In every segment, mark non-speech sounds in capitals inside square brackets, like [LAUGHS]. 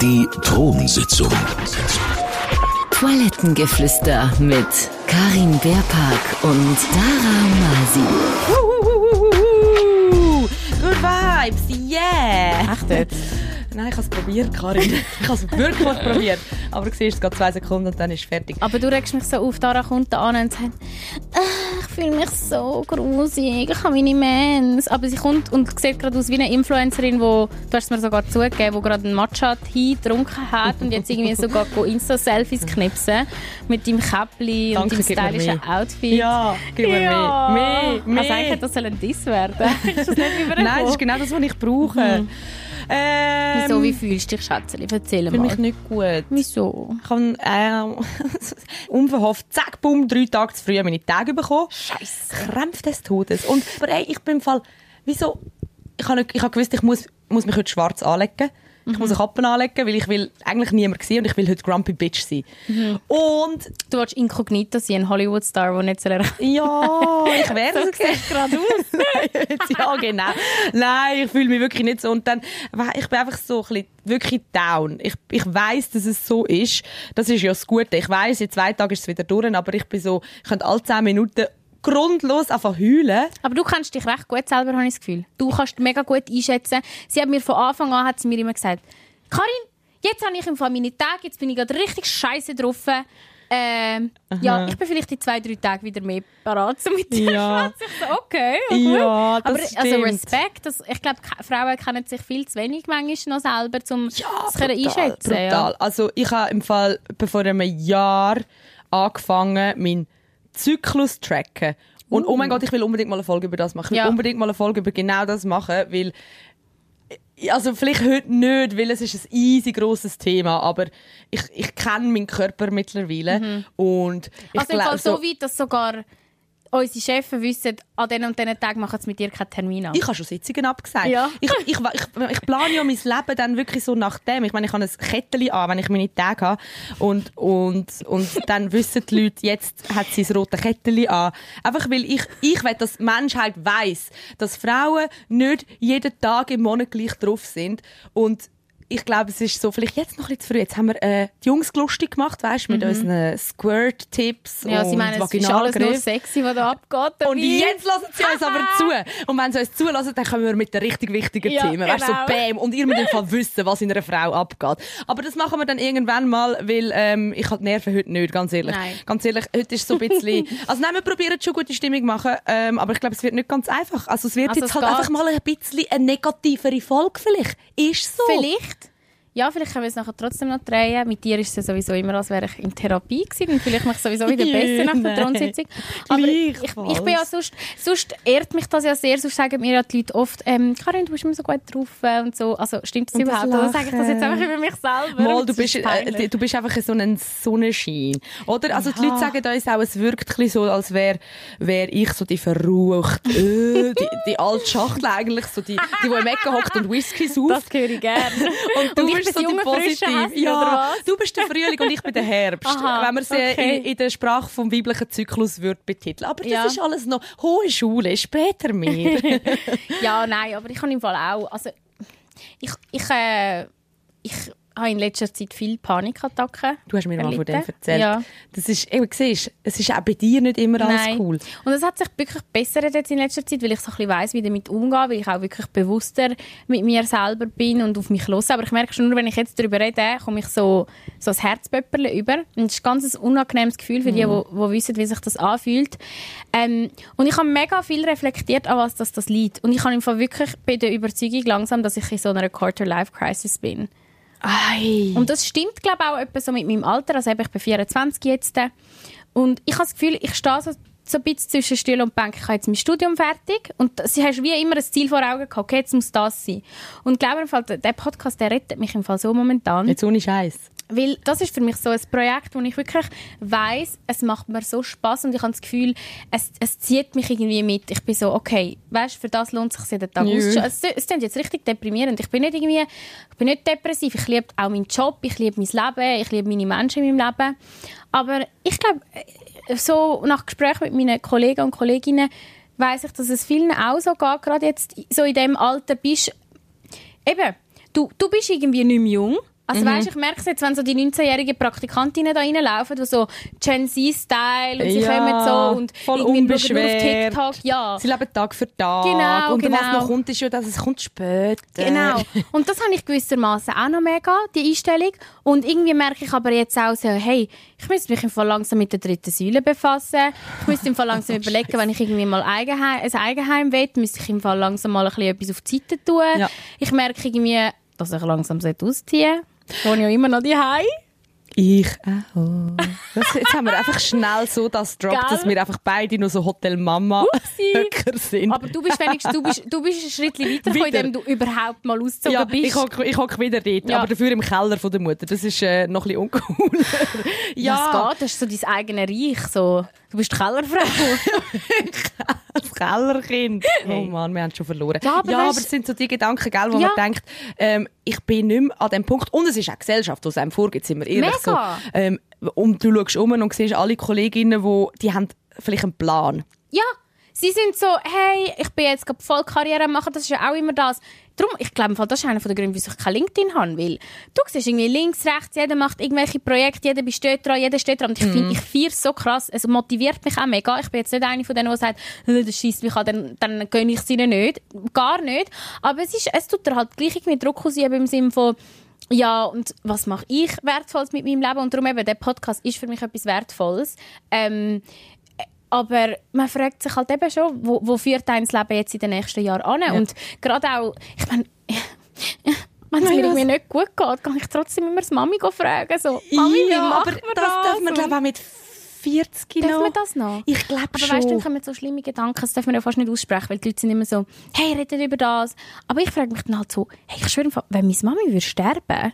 Die Thronsitzung. Toilettengeflüster mit Karin Beerpark und Dara Masi. Good Vibes, yeah! Echt jetzt? Nein, ich habe es probiert, Karin. [LAUGHS] Ich habe es wirklich probiert. Aber du siehst, es geht zwei Sekunden und dann ist es fertig. Aber du regst mich so auf, Dara kommt da an und sagt, «Ah, fühle mich so grusig, ich habe meine Mens. Aber sie kommt und sieht gerade aus wie eine Influencerin, wo, du hast es mir sogar zugegeben, die gerade einen Matcha-Tee getrunken hat und jetzt irgendwie sogar Insta-Selfies knipsen mit deinem Käppli und deinem stylischen. Outfit. Ja, gib mir Ja. mehr. Mehr, mehr. Also eigentlich hätte das ein Diss werden. [LAUGHS] ist das nicht? Nein, das ist genau das, was ich brauche. Ähm, Wieso, wie fühlst du dich, Schätzchen? Erzähl Ich fühle mal. mich nicht gut. Wieso? Ich habe äh, [LAUGHS] unverhofft, zack, bumm, drei Tage zu früh meine Tage bekommen. Scheiße. Krämpfe des Todes. Und, aber ey, ich bin im Fall, wieso, ich habe ich hab gewusst, ich muss, muss mich heute schwarz anlegen. Ich muss eine Kappe anlegen, weil ich will eigentlich niemand sehen und ich will heute Grumpy Bitch sein. Und Du willst inkognito sein, ein Hollywood-Star, der nicht soll erreichen ja, [LAUGHS] ich wäre So es du gerade aus. [LAUGHS] ja, genau. Nein, ich fühle mich wirklich nicht so. Und dann, ich bin einfach so ein bisschen wirklich down. Ich, ich weiss, dass es so ist. Das ist ja das Gute. Ich weiss, in zwei Tagen ist es wieder durch, aber ich bin so, ich könnte alle zehn Minuten grundlos einfach heulen. Aber du kennst dich recht gut selber, habe ich das Gefühl. Du kannst mega gut einschätzen. Sie hat mir von Anfang an hat sie mir immer gesagt, Karin, jetzt habe ich im Fall meine Tage, jetzt bin ich gerade richtig scheiße drauf. Ähm, ja, ich bin vielleicht in zwei, drei Tagen wieder mehr parat, so mit dir Ja. so, okay, ja, gut. Ja, das Aber also stimmt. Respekt, das, ich glaube, Frauen kennen sich viel zu wenig manchmal noch selber, um das können brutal, einschätzen. brutal. Ja. Also ich habe im Fall vor einem Jahr angefangen, meinen Zyklus tracken. Und oh mein Gott, ich will unbedingt mal eine Folge über das machen. Ich will Ja. unbedingt mal eine Folge über genau das machen, weil also vielleicht heute nicht, weil es ist ein easy grosses Thema, aber ich, ich kenne meinen Körper mittlerweile und ich Also Fall glaube so weit, dass sogar unsere Chefs wissen, an diesen und diesen Tagen machen sie mit dir keinen Termin an. Ich habe schon Sitzungen abgesagt. Ja. Ich, ich, ich, ich plane ja mein Leben dann wirklich so nach dem. Ich meine, ich habe ein Kettchen an, wenn ich meine Tage habe. Und, und, und dann [LAUGHS] wissen die Leute, jetzt hat sie das rote Kettchen an. Einfach weil ich, ich will, dass die Menschheit weiss, dass Frauen nicht jeden Tag im Monat gleich drauf sind. Und ich glaube, es ist so, vielleicht jetzt noch ein bisschen zu früh. Jetzt haben wir äh, die Jungs lustig gemacht, weißt du, mit unseren Squirt-Tipps Mhm. ja, sie und meinen, es ist alles nur sexy, was da abgeht. Und dabei. jetzt lassen sie uns aber [LAUGHS] zu. Und wenn sie uns zulassen, dann kommen wir mit den richtig wichtigen Ja, Themen. Weißt du, so genau. bam. Und ihr müsst im [LAUGHS] Fall wissen, was in einer Frau abgeht. Aber das machen wir dann irgendwann mal, weil ähm, ich habe die Nerven heute nicht, ganz ehrlich. Nein. Ganz ehrlich, heute ist so ein bisschen... [LAUGHS] also nein, wir probieren schon gute Stimmung machen, ähm, aber ich glaube, es wird nicht ganz einfach. Also es wird Also jetzt es halt geht. einfach mal ein bisschen eine negativere Folge vielleicht. Ist so. Vielleicht. Ja, vielleicht können wir es nachher trotzdem noch drehen. Mit dir ist es ja sowieso immer, als wäre ich in Therapie gewesen und vielleicht mache ich sowieso wieder [LAUGHS] besser nach der. Thronsitzung. Aber ich, ich bin ja sonst, sonst ehrt mich das ja sehr, sonst sagen mir ja die Leute oft, ähm, Karin, du bist immer so gut drauf äh, und so. Also stimmt das überhaupt? Oder sage ich das jetzt einfach über mich selber? Mal, du bist, ist äh, du bist einfach so ein Sonnenschein. Oder? Also, die Ja. Leute sagen uns auch, es wirkt so, als wäre wär ich so die verrucht, äh, die, die alte Schachtel eigentlich, so die, die, die im Ecken hockt und Whisky sauft. das höre ich gerne. [LAUGHS] Und du bist so die. Häschen, Ja, du bist der Frühling und ich bin der Herbst. Aha, wenn man sie okay. in, in der Sprache vom weiblichen Zyklus würde betiteln. Aber das Ja. ist alles noch hohe Schule, später mehr. [LAUGHS] Ja, nein, aber ich habe im Fall auch. Also, ich, ich, äh, ich habe in letzter Zeit viele Panikattacken. Du hast mir mal von dem erlitten. erzählt. Ja. Das ist, eben, siehst, es ist auch bei dir nicht immer alles Nein. cool. Und es hat sich wirklich bessert jetzt in letzter Zeit, weil ich so ein bisschen weiss, wie damit umgehe, weil ich auch wirklich bewusster mit mir selber bin und auf mich los. Aber ich merke schon, nur wenn ich jetzt darüber rede, komme ich so, so das Herzpöpperle über. Und es ist ganz ein unangenehmes Gefühl für die, Mhm. die, die wissen, wie sich das anfühlt. Ähm, und ich habe mega viel reflektiert, an was das, das liegt. Und ich habe im Fall wirklich bei der Überzeugung langsam, dass ich in so einer Quarter-Life-Crisis bin. Ei. Und das stimmt, glaube ich, auch etwa so mit meinem Alter. Also ich bin 24 jetzt. Und ich habe das Gefühl, ich stehe so, so ein bisschen zwischen Stuhl und Bank. Ich habe jetzt mein Studium fertig. Und sie hast wie immer ein Ziel vor Augen gehabt. Okay, jetzt muss das sein. Und ich glaube, Fall, der Podcast, der rettet mich im Fall so momentan. Jetzt ohne Scheiß. Weil das ist für mich so ein Projekt, wo ich wirklich weiß, es macht mir so Spaß und ich habe das Gefühl, es, es zieht mich irgendwie mit. Ich bin so, okay, weißt, für das lohnt es sich jeden Tag Ja. Es, es klingt jetzt richtig deprimierend. Ich bin nicht irgendwie, ich bin nicht depressiv. Ich liebe auch meinen Job, ich liebe mein Leben, ich liebe meine Menschen in meinem Leben. Aber ich glaube, so nach Gesprächen mit meinen Kollegen und Kolleginnen weiß ich, dass es vielen auch so geht, gerade jetzt so in dem Alter bist, eben, du, du bist irgendwie nicht mehr jung. Also weißt, ich merke es jetzt, wenn so die 19-jährigen Praktikantinnen da reinlaufen, die so Gen Z-Style und sie Ja, kommen so und voll nur auf unbeschwert. TikTok. Ja. Sie leben Tag für Tag. Genau, und was genau. noch kommt, ist ja, dass es kommt später. Genau. Und das habe ich gewissermaßen auch noch mega, die Einstellung. Und irgendwie merke ich aber jetzt auch so, hey, ich müsste mich im Fall langsam mit der dritten Säule befassen. Ich müsste im Fall langsam [LAUGHS] überlegen, wenn ich irgendwie mal Eigenheim, ein Eigenheim will, müsste ich im Fall langsam mal ein bisschen etwas auf die Seite tun. Ja. Ich merke irgendwie, dass ich langsam ausziehen sollte. Ich wohne ja immer noch daheim. Ich auch. Das, jetzt haben wir einfach schnell so das Drop, Gell? dass wir einfach beide nur so Hotel Mama Höcker sind. Aber du bist wenigstens, du bist, du bist ein Schritt weiter, Wieder. indem du überhaupt mal ausgezogen ja, bist. ich hocke ich hock wieder dort, Ja. aber dafür im Keller von der Mutter. Das ist äh, noch ein bisschen uncool. [LAUGHS] ja. Das geht, das ist so dein eigenes Reich. So. Du bist die Kellerfrau. [LAUGHS] das Kellerkind. Oh Mann, wir haben es schon verloren. Ja, aber ja, weißt- aber es sind so die Gedanken, gell, wo Ja. man denkt, ähm, ich bin nicht mehr an dem Punkt. Und es ist auch Gesellschaft, die es einem vorgibt, sind wir ehrlich. So, ähm, und du schaust um und siehst alle Kolleginnen, die, die haben vielleicht einen Plan. Ja, sie sind so, hey, ich bin jetzt gerade voll Karriere machen, das ist ja auch immer das. Darum, ich glaube, das ist einer der Gründe, wieso ich kein LinkedIn habe, weil du siehst irgendwie links, rechts, jeder macht irgendwelche Projekte, jeder besteht dran, jeder steht dran. Und ich finde, ich feiere es so krass, es motiviert mich auch mega. Ich bin jetzt nicht eine von denen, die sagt, «Äh, das schießt mich an, dann, dann gönne ich es ihnen nicht. Gar nicht. Aber es, ist, es tut dir halt gleich irgendwie Druck ausüben im Sinne von, ja, und was mache ich Wertvolles mit meinem Leben? Und darum eben, der Podcast ist für mich etwas Wertvolles. Ähm, aber man fragt sich halt eben schon, wo, wo führt dein Leben jetzt in den nächsten Jahren an? Und gerade auch, ich meine, [LAUGHS] wenn es mir irgendwie nicht gut geht, kann ich trotzdem immer das Mami fragen. So, Mami, wie ja, macht aber man das das? darf man, glaube ich, auch mit 40 Darf noch. man das noch? Ich glaube Aber schon. weißt du, dann kommen so schlimme Gedanken, das darf man ja fast nicht aussprechen, weil die Leute sind immer so, hey, redet über das. Aber ich frage mich dann halt so, hey, ich schwöre, wenn meine Mami würde sterben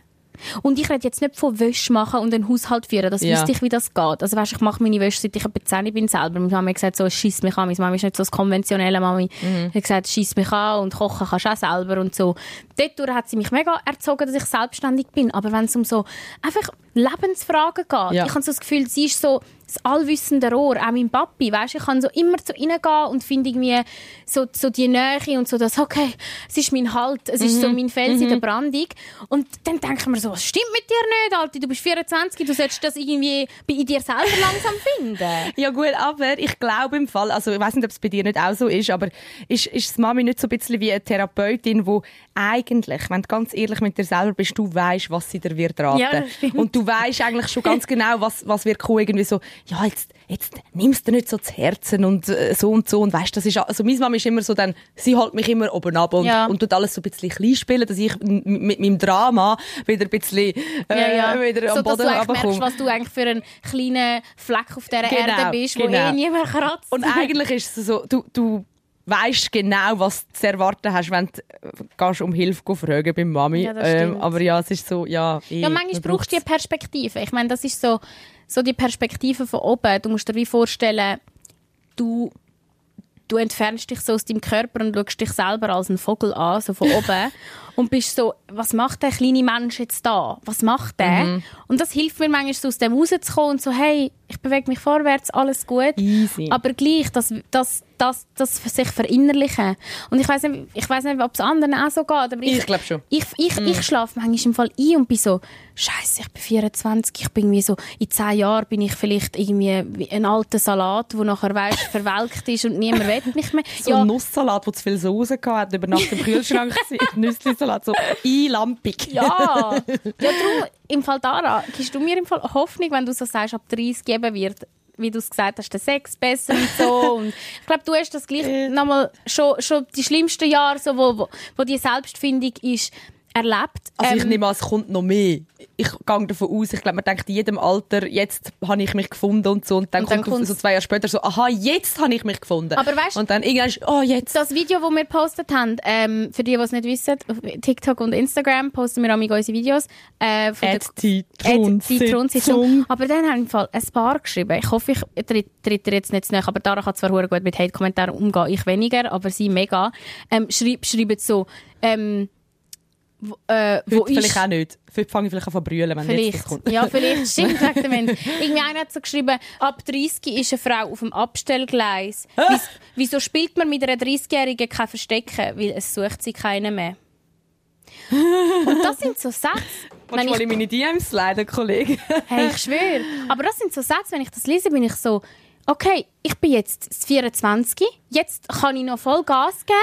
und ich rede jetzt nicht von Wäsche machen und einen Haushalt führen, das Ja. wüsste ich, wie das geht. Also weißt, ich mache meine Wäsche, seit ich etwa 10 bin selber. Meine Mama hat gesagt, so, es schiesst mich an. Meine Mama ist nicht so das konventionelle Mami. Mhm. Hat gesagt, schießt mich an und kochen kannst du auch selber und so. Dort hat sie mich mega erzogen, dass ich selbstständig bin. Aber wenn es um so einfach Lebensfragen geht, Ja. ich habe so das Gefühl, sie ist so das allwissende Rohr, auch mein Papi, weißt, ich kann so immer zu ihnen gehen und finde irgendwie so, so die Nähe und so das, okay, es ist mein Halt, es ist so mein Fels in der Brandung. Und dann denke ich mir so, was stimmt mit dir nicht, Alter, du bist 24, du solltest das irgendwie bei dir selber langsam finden. [LAUGHS] Ja gut, aber ich glaube im Fall, also ich weiß nicht, ob es bei dir nicht auch so ist, aber ist, ist das Mami nicht so ein bisschen wie eine Therapeutin, wo eigentlich, wenn du ganz ehrlich mit dir selber bist, du weißt, was sie dir wird raten. Ja. Und du weißt eigentlich schon ganz [LAUGHS] genau, was, was wird kommen, irgendwie so, ja, jetzt, jetzt nimmst du nicht so zu Herzen und äh, so und so und weißt, das ist, also meine Mami ist immer so dann, sie hält mich immer oben ab und, Ja. und tut alles so ein bisschen klein spielen, dass ich mit meinem Drama wieder ein bisschen äh, wieder so, am dass Boden du eigentlich merkst, was du eigentlich für einen kleinen Fleck auf dieser Genau, Erde bist, wo genau. eh niemand kratzt. Und eigentlich ist es so, du, du weißt genau, was du zu erwarten hast, wenn du äh, gehst um Hilfe fragen beim Mami. Ja, ähm, aber ja, es ist so, ja. eh, Ja, manchmal man brauchst du die. Perspektive. Ich meine, das ist so, so die Perspektive von oben. Du musst dir wie vorstellen, du, du entfernst dich so aus deinem Körper und schaust dich selber als einen Vogel an, so von [LAUGHS] oben. Und bist so, was macht der kleine Mensch jetzt da? Was macht der? Mhm. Und das hilft mir manchmal so aus dem rauszukommen und so, hey, ich bewege mich vorwärts, alles gut. Easy. Aber gleich, das, das, das, das für sich verinnerlichen. Und ich weiß nicht, ich weiß nicht, ob es anderen auch so geht, aber Ich glaub schon. Ich, ich, Mhm. ich schlafe manchmal im Fall ein und bin so, Scheiße, ich bin 24, ich bin irgendwie so, in 10 Jahren bin ich vielleicht irgendwie wie ein alter Salat, der nachher, weißt, [LAUGHS] verwelkt ist und niemand will mich mehr. So ja, ein Nusssalat, der zu viel Soße hatte, über Nacht im Kühlschrank war. [LAUGHS] Nüsslisalat, so einlampig. ja, [LAUGHS] ja, darum, im Fall Dara, gibst du mir im Fall Hoffnung, wenn du so sagst, ab 30 geben wird, wie du es gesagt hast, der Sex besser und so. [LAUGHS] und ich glaube, du hast das gleich nochmal schon, schon die schlimmsten Jahre, so, wo, wo, wo die Selbstfindung ist, erlebt. Also ich Ähm, nehme an, es kommt noch mehr. Ich gehe davon aus, ich glaube, man denkt in jedem Alter, jetzt habe ich mich gefunden und so. Und dann Und dann kommt so zwei Jahre später so, aha, jetzt habe ich mich gefunden. Aber weißt- und dann irgendwann, ist, oh, jetzt. Das Video, das wir gepostet haben, ähm, für die, die es nicht wissen, auf TikTok und Instagram posten wir amig unsere Videos. Äh, von die Thronsitzung. Thronsitzung. Aber dann haben im Fall ein paar geschrieben. Ich hoffe, ich tritt, ihr jetzt nicht nach, aber Dara kann zwar gut mit Hate-Kommentaren umgehen, ich weniger, aber sie mega. Ähm, schreib, schreiben so, ähm, wo, äh, wo Heute ist... vielleicht auch nicht. Heute fange ich vielleicht an zu brüllen, wenn jetzt Vielleicht. das kommt. Ja, vielleicht. [LAUGHS] Stimmt, sagt der Mensch. Irgendwie einer hat so geschrieben, ab 30 ist eine Frau auf dem Abstellgleis. Wies- Wieso spielt man mit einer 30-Jährigen kein Verstecken? Weil es sucht sie keiner mehr. Und das sind so Sätze. [LAUGHS] Willst du mal in meine DMs leiden, Kollege? [LAUGHS] Hey, ich schwöre. Aber das sind so Sätze, wenn ich das lese, bin ich so, okay, ich bin jetzt 24, jetzt kann ich noch voll Gas geben,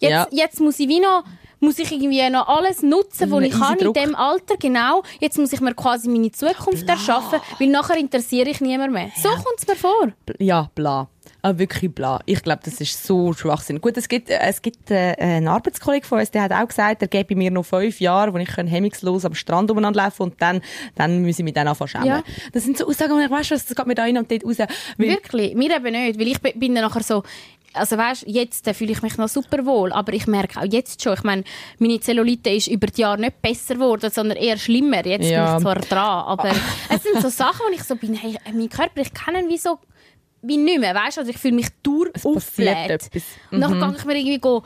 jetzt, Ja. jetzt muss ich wie noch muss ich irgendwie noch alles nutzen, was ich kann in Eindruck. dem Alter, genau. Jetzt muss ich mir quasi meine Zukunft erschaffen, weil nachher interessiere ich niemand mehr. So kommt es mir vor. Ja, bla. Aber wirklich bla. Ich glaube, das ist so Schwachsinn. Gut, es gibt, äh, es gibt äh, einen Arbeitskollege von uns, der hat auch gesagt, er gebe mir noch fünf Jahre, wo ich hemmungslos am Strand umeinander laufen und dann, dann muss ich mich dann anfangen schämen. Ja. Das sind so Aussagen, wo ich weiss, was, das geht mir da rein und dort raus. Wirklich, mir eben nicht, weil ich bin dann nachher so, also weißt, jetzt fühle ich mich noch super wohl, aber ich merke auch jetzt schon, ich meine, meine Zellulite ist über die Jahre nicht besser geworden, sondern eher schlimmer. Jetzt Ja. bin ich zwar dran, aber [LAUGHS] es sind so Sachen, wo ich so bin, hey, mein Körper, ich kenne ihn wie so wie nicht mehr, weißt? Also ich fühle mich durch aufbläht. Und dann gehe ich mir irgendwie go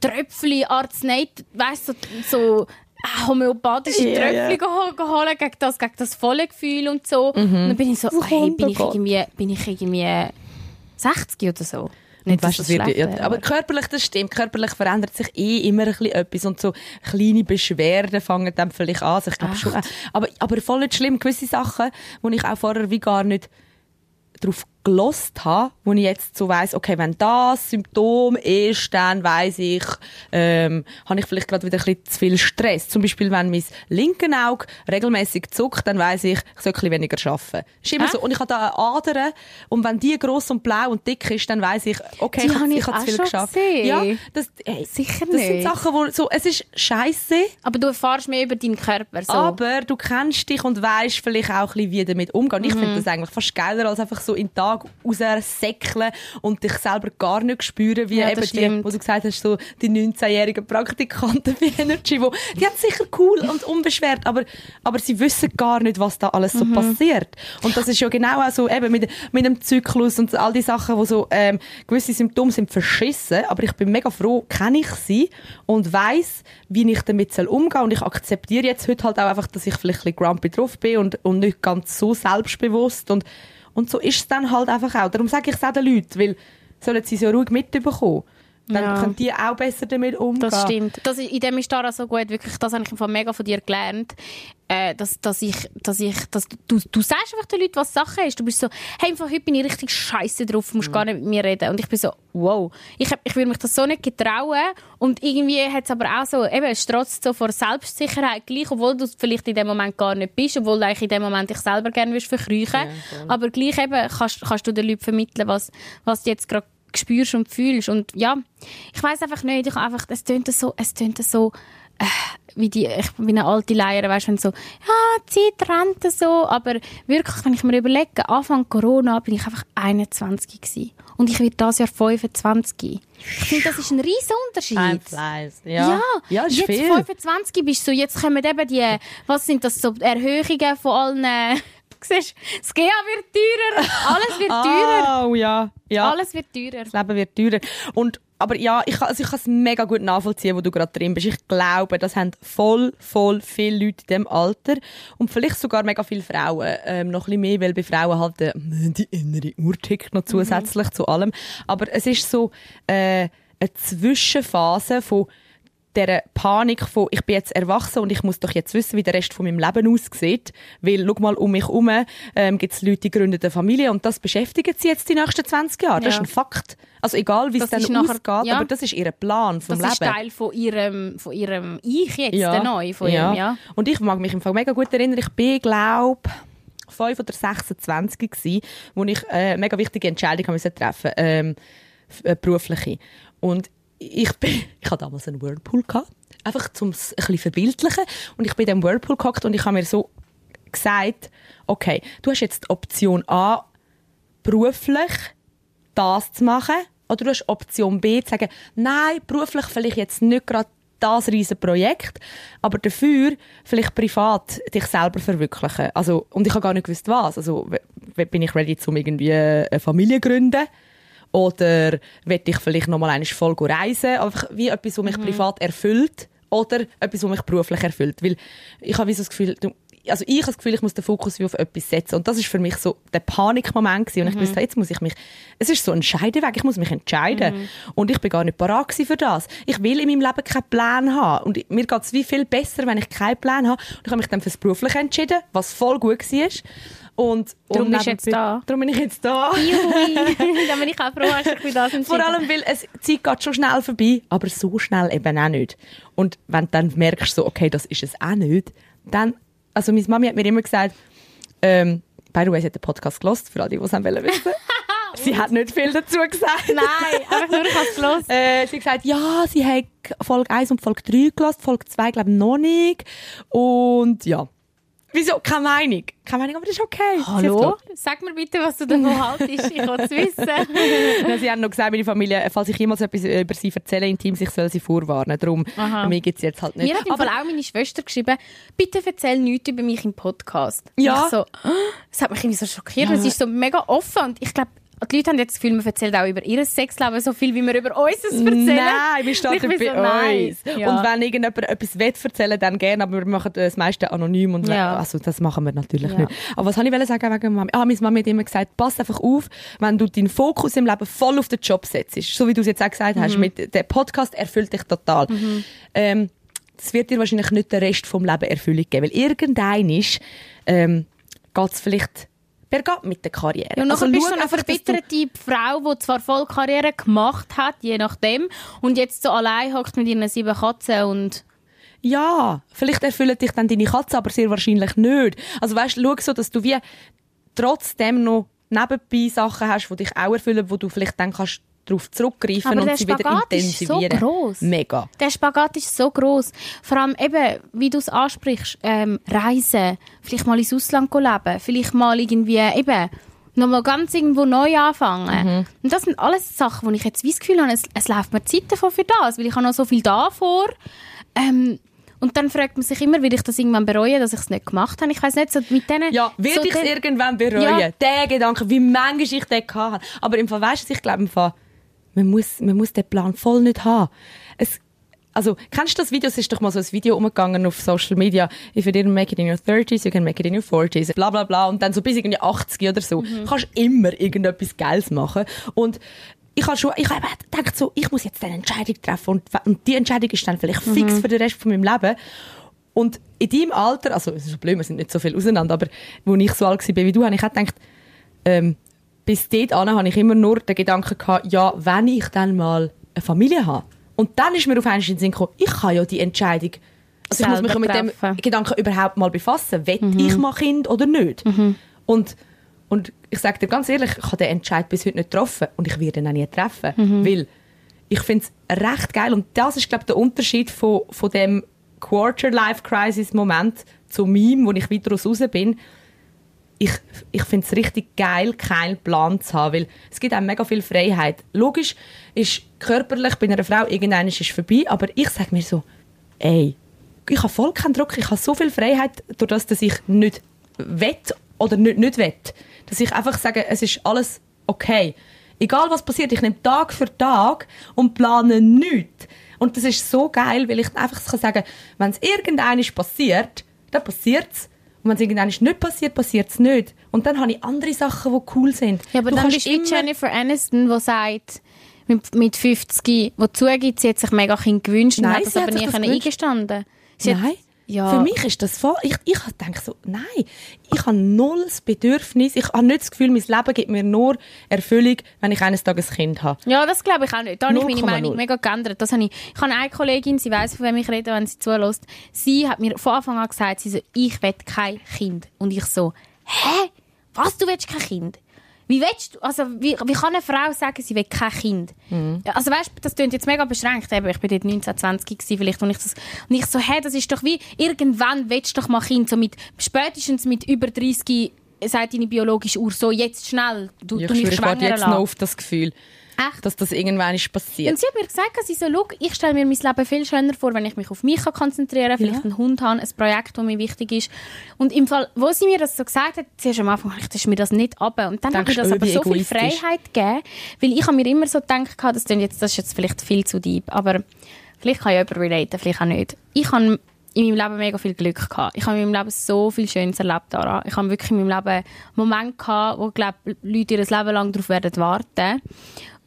Tröpfchen, Arznei, weißt so, so äh, homöopathische ja. Tröpfchen yeah. holen gegen das, gegen das volle Gefühl und so. Mhm. Und dann bin ich so, hey, bin ich irgendwie, bin ich irgendwie 60 oder so. Nicht, weißt, das das wird, ja, aber körperlich, das stimmt. Körperlich verändert sich eh immer ein bisschen etwas. Und so kleine Beschwerden fangen dann vielleicht an. Also ich glaube schon. Aber, aber voll nicht schlimm. Gewisse Sachen, wo ich auch vorher wie gar nicht drauf gelost habe, wo ich jetzt so weiss, okay, wenn das Symptom ist, dann weiss ich, ähm, habe ich vielleicht gerade wieder ein bisschen zu viel Stress. Zum Beispiel, wenn mein linken Auge regelmäßig zuckt, dann weiss ich, ich soll ein bisschen weniger arbeiten. Ist immer Hä? so. Und ich habe da eine Ader, und wenn die gross und blau und dick ist, dann weiss ich, okay, Die ich, habe ich ich habe zu viel geschafft. gesehen. Ja, das, ey, Sicher das sind nicht. Sachen, wo so, es ist scheiße, Aber du erfährst mehr über deinen Körper. So. aber du kennst dich und weißt vielleicht auch ein bisschen, wie damit umgehen. Ich Mhm. finde das eigentlich fast geiler, als einfach so in den Tag raussäckeln und dich selber gar nicht spüren, wie Ja, eben das die, stimmt. wo du gesagt hast, so die 19-jährigen Praktikanten bei Energy, wo, die haben sicher cool und unbeschwert, aber, aber sie wissen gar nicht, was da alles so Mhm. passiert. Und das ist ja genau auch so, eben mit, mit dem Zyklus und all die Sachen, wo so, ähm, gewisse Symptome sind verschissen, aber ich bin mega froh, kenne ich sie und weiß, wie ich damit soll umgehen und ich akzeptiere jetzt heute halt auch einfach, dass ich vielleicht ein bisschen grumpy drauf bin und, und nicht ganz so selbstbewusst und, und so ist es dann halt einfach auch. Darum sage ich es auch den Leuten, weil sollen sie es ruhig mitbekommen. Dann Ja. können die auch besser damit umgehen. Das stimmt. Das ist, in dem ist Dara so gut. Wirklich, das habe ich von mega von dir gelernt. Äh, dass, dass ich, dass ich, dass du, du sagst einfach den Leuten, was Sache ist. Du bist so, hey, von heute bin ich richtig scheiße drauf, du musst gar nicht mit mir reden. Und ich bin so, wow. Ich, hab- ich würde mich das so nicht getrauen. Und irgendwie hat es aber auch so, eben, es strotzt so vor Selbstsicherheit gleich, obwohl du vielleicht in dem Moment gar nicht bist, obwohl du eigentlich in dem Moment dich selber gerne willst verkrüchen. aber gleich eben kannst, kannst du den Leuten vermitteln, was, was jetzt gerade spürst und fühlst. Und ja, ich weiß einfach nicht, ich einfach, es tönt so, es tönt so, äh, wie die, ich bin eine alte Leier, weißt du, wenn so, ja, Zeit rennt so, aber wirklich, wenn ich mir überlege, Anfang Corona bin ich einfach 21 gewesen. Und ich werde dieses Jahr 25. Ich finde, das ist ein riesen Unterschied. Ein Fleiß. Ja. Ja, ja jetzt viel. 25 bist du, jetzt kommen eben die, was sind das, so Erhöhungen von allen, siehst, das GA wird teurer, alles wird teurer, Oh, ja. ja. alles wird teurer. Das Leben wird teurer. Und, aber ja, ich, kann- also ich kann es mega gut nachvollziehen, wo du gerade drin bist. Ich glaube, das haben voll, voll viele Leute in diesem Alter und vielleicht sogar mega viele Frauen. Ähm, noch ein bisschen mehr, weil bei Frauen halt äh, die innere Uhr tickt noch zusätzlich zu allem. Aber es ist so äh, eine Zwischenphase von dieser Panik von, ich bin jetzt erwachsen und ich muss doch jetzt wissen, wie der Rest von meinem Leben aussieht. Weil, schau mal, um mich herum ähm, gibt es Leute, die gründen eine Familie und das beschäftigt sie jetzt die nächsten 20 Jahre. Das Ja. ist ein Fakt. Also egal, wie es Das dann nachher- ausgeht, ja. aber das ist ihr Plan vom Das ist Leben. Teil von ihrem, von ihrem Ich jetzt, der neu, von ja. ihrem, ja. Und ich mag mich im Fall mega gut erinnern, ich bin, glaube 5 oder 26 gsi, wo ich äh, eine mega wichtige Entscheidung treffen ähm, f- äh, berufliche. Und ich bin, [LAUGHS] ich hatte damals einen Whirlpool gehabt, einfach zum es ein bisschen verbildlichen. Und ich bin in dem Whirlpool gehockt und ich habe mir so gesagt, okay, du hast jetzt die Option A, beruflich das zu machen. Oder du hast Option B, zu sagen, nein, beruflich vielleicht jetzt nicht gerade das riesige Projekt, aber dafür vielleicht privat dich selber verwirklichen. Also, und ich habe gar nicht gewusst, was. Also, bin ich ready, zum irgendwie eine Familie gründen? Oder will ich vielleicht noch mal einmal voll reisen? Einfach wie etwas, was mich privat erfüllt oder etwas, was mich beruflich erfüllt. Weil ich habe so das Gefühl, also ich habe das Gefühl, ich muss den Fokus wie auf etwas setzen. Und das ist für mich so der Panikmoment gewesen. Und ich wusste, jetzt muss ich mich, es ist so ein Scheideweg, ich muss mich entscheiden. Und ich bin gar nicht parat gewesen für das. Ich will in meinem Leben keinen Plan haben. Und mir geht es wie viel besser, wenn ich keinen Plan habe. Und ich habe mich dann fürs Berufliche entschieden, was voll gut war. Und, Darum und jetzt da. Darum bin ich jetzt da. [LAUGHS] [LAUGHS] Dann bin ich auch froh, dich für das entschieden. Vor allem, weil es, die Zeit geht schon schnell vorbei, aber so schnell eben auch nicht. Und wenn du dann merkst, so, okay, das ist es auch nicht, dann, also meine Mami hat mir immer gesagt, ähm, by the way, sie hat den Podcast gelost, für alle, die es haben wollen wissen. [LAUGHS] sie hat nicht viel dazu gesagt. Nein, einfach nur, ich habe es gelesen. Äh, sie hat gesagt, ja, sie hat Folge 1 und Folge 3 gelassen, Folge 2 glaube ich noch nicht. Und ja. Wieso? Keine Meinung. Keine Meinung, aber das ist okay. Hallo? Sag mir bitte, was du davon haltest. Ich will es wissen. [LAUGHS] Ja, sie haben noch gesagt, meine Familie, falls ich jemals etwas über sie erzähle, intim, ich soll sie vorwarnen. Darum, Aha. mir gibt es jetzt halt nicht. Mir hat im Aber- Fall auch meine Schwester geschrieben, bitte erzähl nichts über mich im Podcast. Ja. Ich so, [GASPS] das hat mich irgendwie so schockiert. Es ist so mega offen und ich glaube, die Leute haben jetzt das Gefühl, man erzählt auch über ihr Sexleben so viel, wie wir über uns erzählen. Nein, wir starten bei so, uns. Ja. Und wenn irgendjemand etwas will erzählen dann gerne, aber wir machen das meiste anonym. Und Ja. also, das machen wir natürlich Ja. nicht. Aber was wollte ich sagen wegen Mami? Ah, meine Mami hat immer gesagt, pass einfach auf, wenn du deinen Fokus im Leben voll auf den Job setzt. So wie du es jetzt auch gesagt hast, Mhm. mit, der Podcast erfüllt dich total. Ähm, das wird dir wahrscheinlich nicht den Rest vom Leben Erfüllung geben. Weil irgendein ist, ähm, geht es vielleicht bergab mit der Karriere. Ja, und Also bist du so eine verbitterte Frau, die zwar voll Karriere gemacht hat, je nachdem, und jetzt so allein hockt mit ihren sieben Katzen und Ja, vielleicht erfüllen dich dann deine Katze, aber sehr wahrscheinlich nicht. Also weißt, schau so, dass du wie trotzdem noch nebenbei Sachen hast, die dich auch erfüllen, wo du vielleicht dann kannst darauf zurückgreifen Aber und sie wieder Spagat ist so intensivieren. gross. Mega. Der Spagat ist so groß. Vor allem eben, wie du es ansprichst, ähm, Reisen, vielleicht mal ins Ausland leben, vielleicht mal irgendwie eben nochmal ganz irgendwo neu anfangen. Und das sind alles Sachen, wo ich jetzt wie das Gefühl habe, es, es läuft mir Zeit davon für das, weil ich habe noch so viel da vor. Ähm, und dann fragt man sich immer, will ich das irgendwann bereuen, dass ich es nicht gemacht habe. Ich weiß nicht, so mit denen... Ja, will so ich es irgendwann bereuen? Ja. Der Gedanke, wie manchmal ich den hatte. Aber im Fall, weißt du, ich glaube im Fall, man muss, man muss den Plan voll nicht haben. Es, also, kennst du das Video? Es ist doch mal so ein Video umgegangen auf Social Media. If you didn't make it in your 30s, you can make it in your 40s. Bla, bla, bla. Und dann so bis irgendwie 80 oder so. Mhm. Kannst immer irgendetwas Geiles machen. Und ich habe schon, ich habe gedacht so, ich muss jetzt eine Entscheidung treffen. Und, und die Entscheidung ist dann vielleicht Mhm. fix für den Rest von meinem Leben. Und in deinem Alter, also es ist so blöd, wir sind nicht so viel auseinander, aber wo ich so alt war wie du, habe ich auch gedacht, ähm, bis dort an habe ich immer nur den Gedanken gehabt, ja, wenn ich dann mal eine Familie habe. Und dann ist mir auf einmal in den Sinn gekommen, ich kann ja die Entscheidung, also ich muss mich Selber mit dem treffen. Gedanken überhaupt mal befassen, will ich mal Kind oder nicht? Und, und ich sage dir ganz ehrlich, ich habe den Entscheid bis heute nicht getroffen und ich werde ihn auch nie treffen, weil ich finde es recht geil und das ist glaube ich der Unterschied von, von dem Quarter-Life-Crisis-Moment zu meinem, wo ich wieder raus bin. Ich, ich finde es richtig geil, keinen Plan zu haben, weil es gibt auch mega viel Freiheit. Logisch ist körperlich bei einer Frau irgendeines ist vorbei, aber ich sage mir so, ey, ich habe voll keinen Druck, ich habe so viel Freiheit, durch das, dass ich nicht wett oder nicht, nicht wett. Dass ich einfach sage, es ist alles okay. Egal was passiert, ich nehme Tag für Tag und plane nichts. Und das ist so geil, weil ich einfach kann sagen wenn es irgendeines passiert, dann passiert es. Und wenn es irgendeines nicht passiert, passiert es nicht. Und dann habe ich andere Sachen, die cool sind. Ja, aber Du dann bist du Jennifer Aniston, die sagt, mit, mit 50, die zugibt, sie hat sich mega Kind gewünscht und Nein, hat das hat aber nie können eingestanden. Sie hat- Nein. Ja. Für mich ist das voll. Ich, ich denke so, nein, ich habe null das Bedürfnis. Ich habe nicht das Gefühl, mein Leben gibt mir nur Erfüllung, wenn ich eines Tages ein Kind habe. Ja, das glaube ich auch nicht. Da habe ich meine 0,0. Meinung mega geändert. Das habe ich, ich habe eine Kollegin, sie weiß, von wem ich rede, wenn sie zulässt. Sie hat mir von Anfang an gesagt, sie so, ich will kein Kind. Und ich so, hä? Was, du willst kein Kind? Wie willst du, also, wie, wie kann eine Frau sagen, sie will kein Kind? Mhm. Ja, Also, weißt du, das klingt jetzt mega beschränkt. Eben, ich bin dort 19, 20 gewesen, vielleicht, und ich das, und ich so, hä, das ist doch wie, irgendwann willst du doch mal Kind, so mit, spätestens mit über 30, sagt deine biologische Uhr so, jetzt schnell, du, ich du mich ich schwanger jetzt lassen. noch auf das Gefühl, Echt? dass das irgendwann ist passiert. Und sie hat mir gesagt, sie so, schau, ich stelle mir mein Leben viel schöner vor, wenn ich mich auf mich kann konzentrieren kann, vielleicht einen Hund habe, ein Projekt, das mir wichtig ist. Und im Fall, wo sie mir das so gesagt hat, zuerst am Anfang, ich mir das nicht ab. Und dann hat mir das aber so viel? Freiheit gegeben, weil ich habe mir immer so gedacht, das, jetzt, das ist jetzt vielleicht viel zu deep, aber vielleicht kann ich jemand relaten, vielleicht auch nicht. Ich habe in meinem Leben mega viel Glück gehabt. Ich habe in meinem Leben so viel Schönes erlebt, Dara. Ich habe wirklich in meinem Leben Momente gehabt, wo, glaube Leute ihr Leben lang darauf werden warten.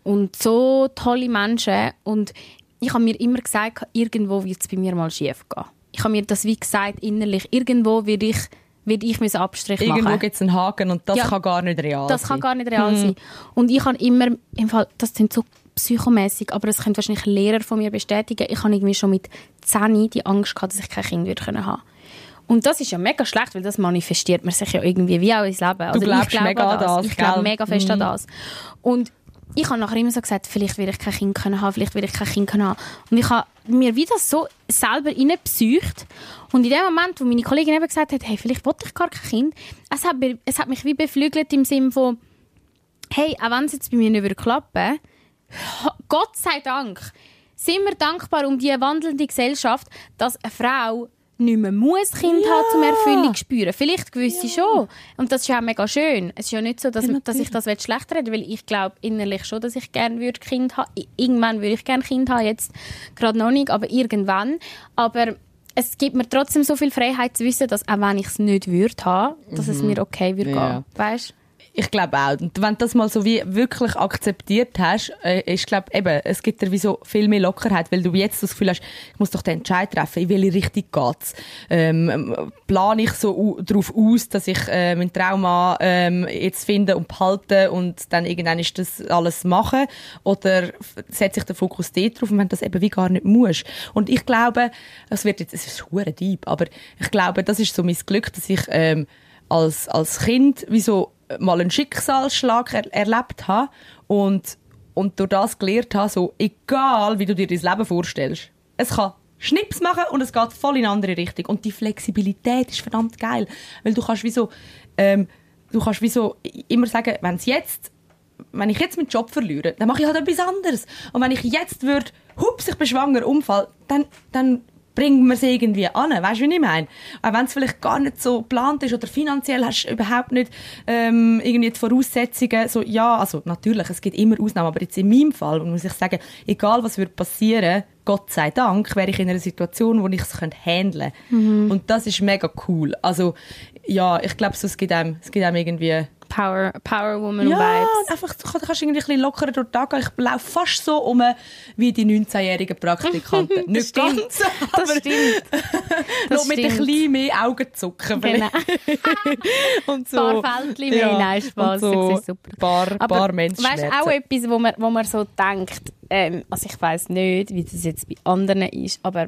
Und so tolle Menschen. Und ich habe mir immer gesagt, irgendwo wird es bei mir mal schief gehen. Ich habe mir das wie gesagt, innerlich, irgendwo werde ich werde ich meinen Abstrich Irgendwo machen. Irgendwo gibt es einen Haken und das Ja, kann gar nicht real Das sein. kann gar nicht real sein. Und ich habe immer, im Fall, das sind so psychomäßig, aber das können wahrscheinlich Lehrer von mir bestätigen. Ich habe irgendwie schon mit 10 die Angst gehabt, dass ich kein Kind würde können haben. Und das ist ja mega schlecht, weil das manifestiert man sich ja irgendwie wie auch ins Leben. Also glaubst ich glaube mega an an das, Ich glaube mega fest an das. Und ich habe nachher immer so gesagt, vielleicht will ich kein Kind können haben, vielleicht will ich kein Kind können haben. Und ich habe mir wieder so selber reingepsycht. Und in dem Moment, wo meine Kollegin eben gesagt hat, hey, vielleicht wollte ich gar kein Kind, es hat, es hat mich wie beflügelt im Sinne von, hey, auch wenn es jetzt bei mir nicht klappen Gott sei Dank sind wir dankbar um die wandelnde Gesellschaft, dass eine Frau nicht mehr muss Kind haben, zum Erfüllung zu spüren. Vielleicht gewisse schon. Und das ist ja auch mega schön. Es ist ja nicht so, dass, dass ich das schlecht rede, weil ich glaube innerlich schon, dass ich gerne würde Kind haben. Irgendwann würde ich gerne Kind haben, jetzt gerade noch nicht, aber irgendwann. Aber es gibt mir trotzdem so viel Freiheit zu wissen, dass auch wenn ich es nicht würde haben, dass es mir okay würde Ja. gehen. Weißt? Ich glaube auch. Und wenn du das mal so wie wirklich akzeptiert hast, äh, ich glaube eben, es gibt dir wie so viel mehr Lockerheit, weil du jetzt das Gefühl hast, ich muss doch den Entscheid treffen, in welche Richtung geht's. Ähm, ähm, plane ich so darauf aus, dass ich äh, meinen Trauma ähm, jetzt finde und behalte und dann irgendwann ist das alles machen oder setze ich den Fokus dort drauf und wenn das eben wie gar nicht musst. Und ich glaube, es wird jetzt, es ist hure deep, aber ich glaube, das ist so mein Glück, dass ich ähm, als, als Kind wie so mal einen Schicksalsschlag er erlebt habe und, und durch das gelernt habe, so egal wie du dir dein Leben vorstellst, es kann Schnips machen und es geht voll in eine andere Richtung. Und die Flexibilität ist verdammt geil, weil du kannst wie so, ähm, du kannst wie so immer sagen, wenn es jetzt wenn ich jetzt meinen Job verliere, dann mache ich halt etwas anderes. Und wenn ich jetzt würde, hups, ich bin schwanger, Unfall, dann, dann bringt man es irgendwie an. Weißt du, wie ich meine? Auch wenn es vielleicht gar nicht so geplant ist oder finanziell hast du überhaupt nicht ähm, irgendwie die Voraussetzungen. So, ja, also natürlich, es gibt immer Ausnahmen, aber jetzt in meinem Fall muss ich sagen, egal was würde passieren, Gott sei Dank, wäre ich in einer Situation, wo ich es handeln könnte. Und das ist mega cool. Also, ja, ich glaube, so, es gibt einem, es gibt einem irgendwie Power, Power Woman ja, Vibes. einfach, du kannst irgendwie ein bisschen lockerer durch den Tag gehen. Ich laufe fast so um wie die 19-jährigen Praktikanten. [LAUGHS] Nicht stimmt. ganz, aber Das stimmt. [LAUGHS] Das mit ein stimmt. bisschen mehr Augenzucken. Genau. [LAUGHS] Und so. Ein paar Fältchen mehr, nein, Spass, so das super. Ein paar, paar Menschen. weißt du, auch etwas, wo man, wo man so denkt, ähm, also ich weiß nicht, wie das jetzt bei anderen ist, aber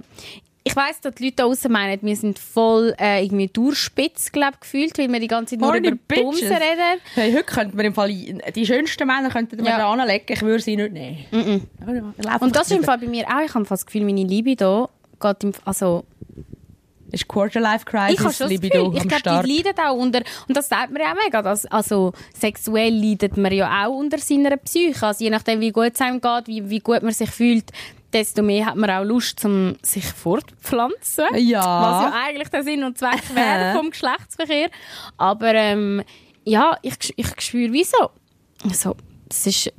ich weiß, dass die Leute da draussen meinen, wir sind voll äh, irgendwie durchspitz, glaub, gefühlt, weil wir die ganze Zeit nur Horny über Bumsen reden. Hey, heute könnten wir im Fall die schönsten Männer könnten wir Ja. da anlegen. Ich würde sie nicht nehmen. Ja, Und das ist im Fall bei mir auch, ich habe fast das Gefühl, meine Libido geht im, also ist Quarter-Life ich habe Crisis, schon das Libido Gefühl, ich glaube, die leiden auch unter, und das sagt man ja auch mega, dass, also sexuell leidet man ja auch unter seiner Psyche, also je nachdem, wie gut es einem geht, wie, wie gut man sich fühlt, desto mehr hat man auch Lust, um sich fortpflanzen. Ja. Was ja eigentlich der Sinn und Zweck [LAUGHS] wäre vom Geschlechtsverkehr. Aber ähm, ja, ich, ich spüre wieso. Also, das ist,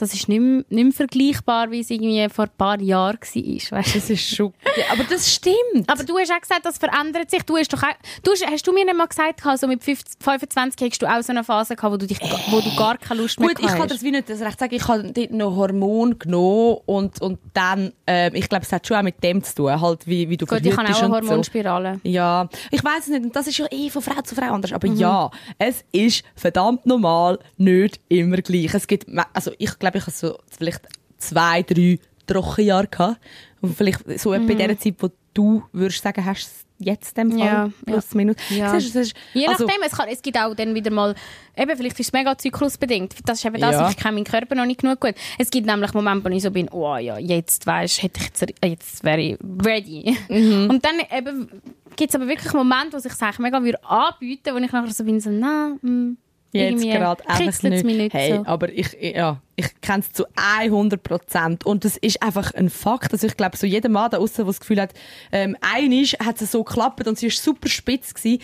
das ist nicht, mehr, nicht mehr vergleichbar, wie es irgendwie vor ein paar Jahren war. Weißt? Das ist schon... Aber das stimmt. Aber du hast auch gesagt, das verändert sich. Du hast doch auch, du hast, hast du mir nicht mal gesagt, so mit 50, 25 hast du auch so eine Phase gehabt, wo du, dich, wo du gar keine Lust mehr Gut, ich kann hast. das wie nicht das recht sagen. Ich habe dort noch Hormon genommen und, und dann, ähm, ich glaube, es hat schon auch mit dem zu tun, halt, wie, wie du Gut, ich habe auch eine und so. Hormonspirale. Ja, ich weiß es nicht. Und das ist ja eh von Frau zu Frau anders. Mhm. Aber ja, es ist verdammt normal nicht immer gleich. Es gibt, also ich glaube, ich habe so vielleicht zwei, drei Trockenjahre gehabt. Und vielleicht so etwa in der Zeit, wo du würdest sagen, hast es jetzt in dem Fall? Mhm. Ja, plus minus. Ja. Siehst es ist, Je also, nachdem, es, kann, es gibt auch dann wieder mal, eben, vielleicht ist es mega zyklusbedingt. Das ist eben das, Ja. ich kenne meinen Körper noch nicht genug gut. Es gibt nämlich Momente, wo ich so bin, oh ja, jetzt weisst, hätte ich jetzt, jetzt wäre ich ready. Mhm. Und dann eben, gibt es aber wirklich Momente, wo sich eigentlich mega würde anbieten, wo ich nachher so bin, so, na, mm, Jetzt gerade einfach nicht. nicht hey, so. aber ich, ja, ich kenne es zu 100 Prozent. Und das ist einfach ein Fakt. Also ich glaube, so jeder Mann da außen, der das Gefühl hat, ähm, einisch hat es so geklappt und sie war super spitz gewesen.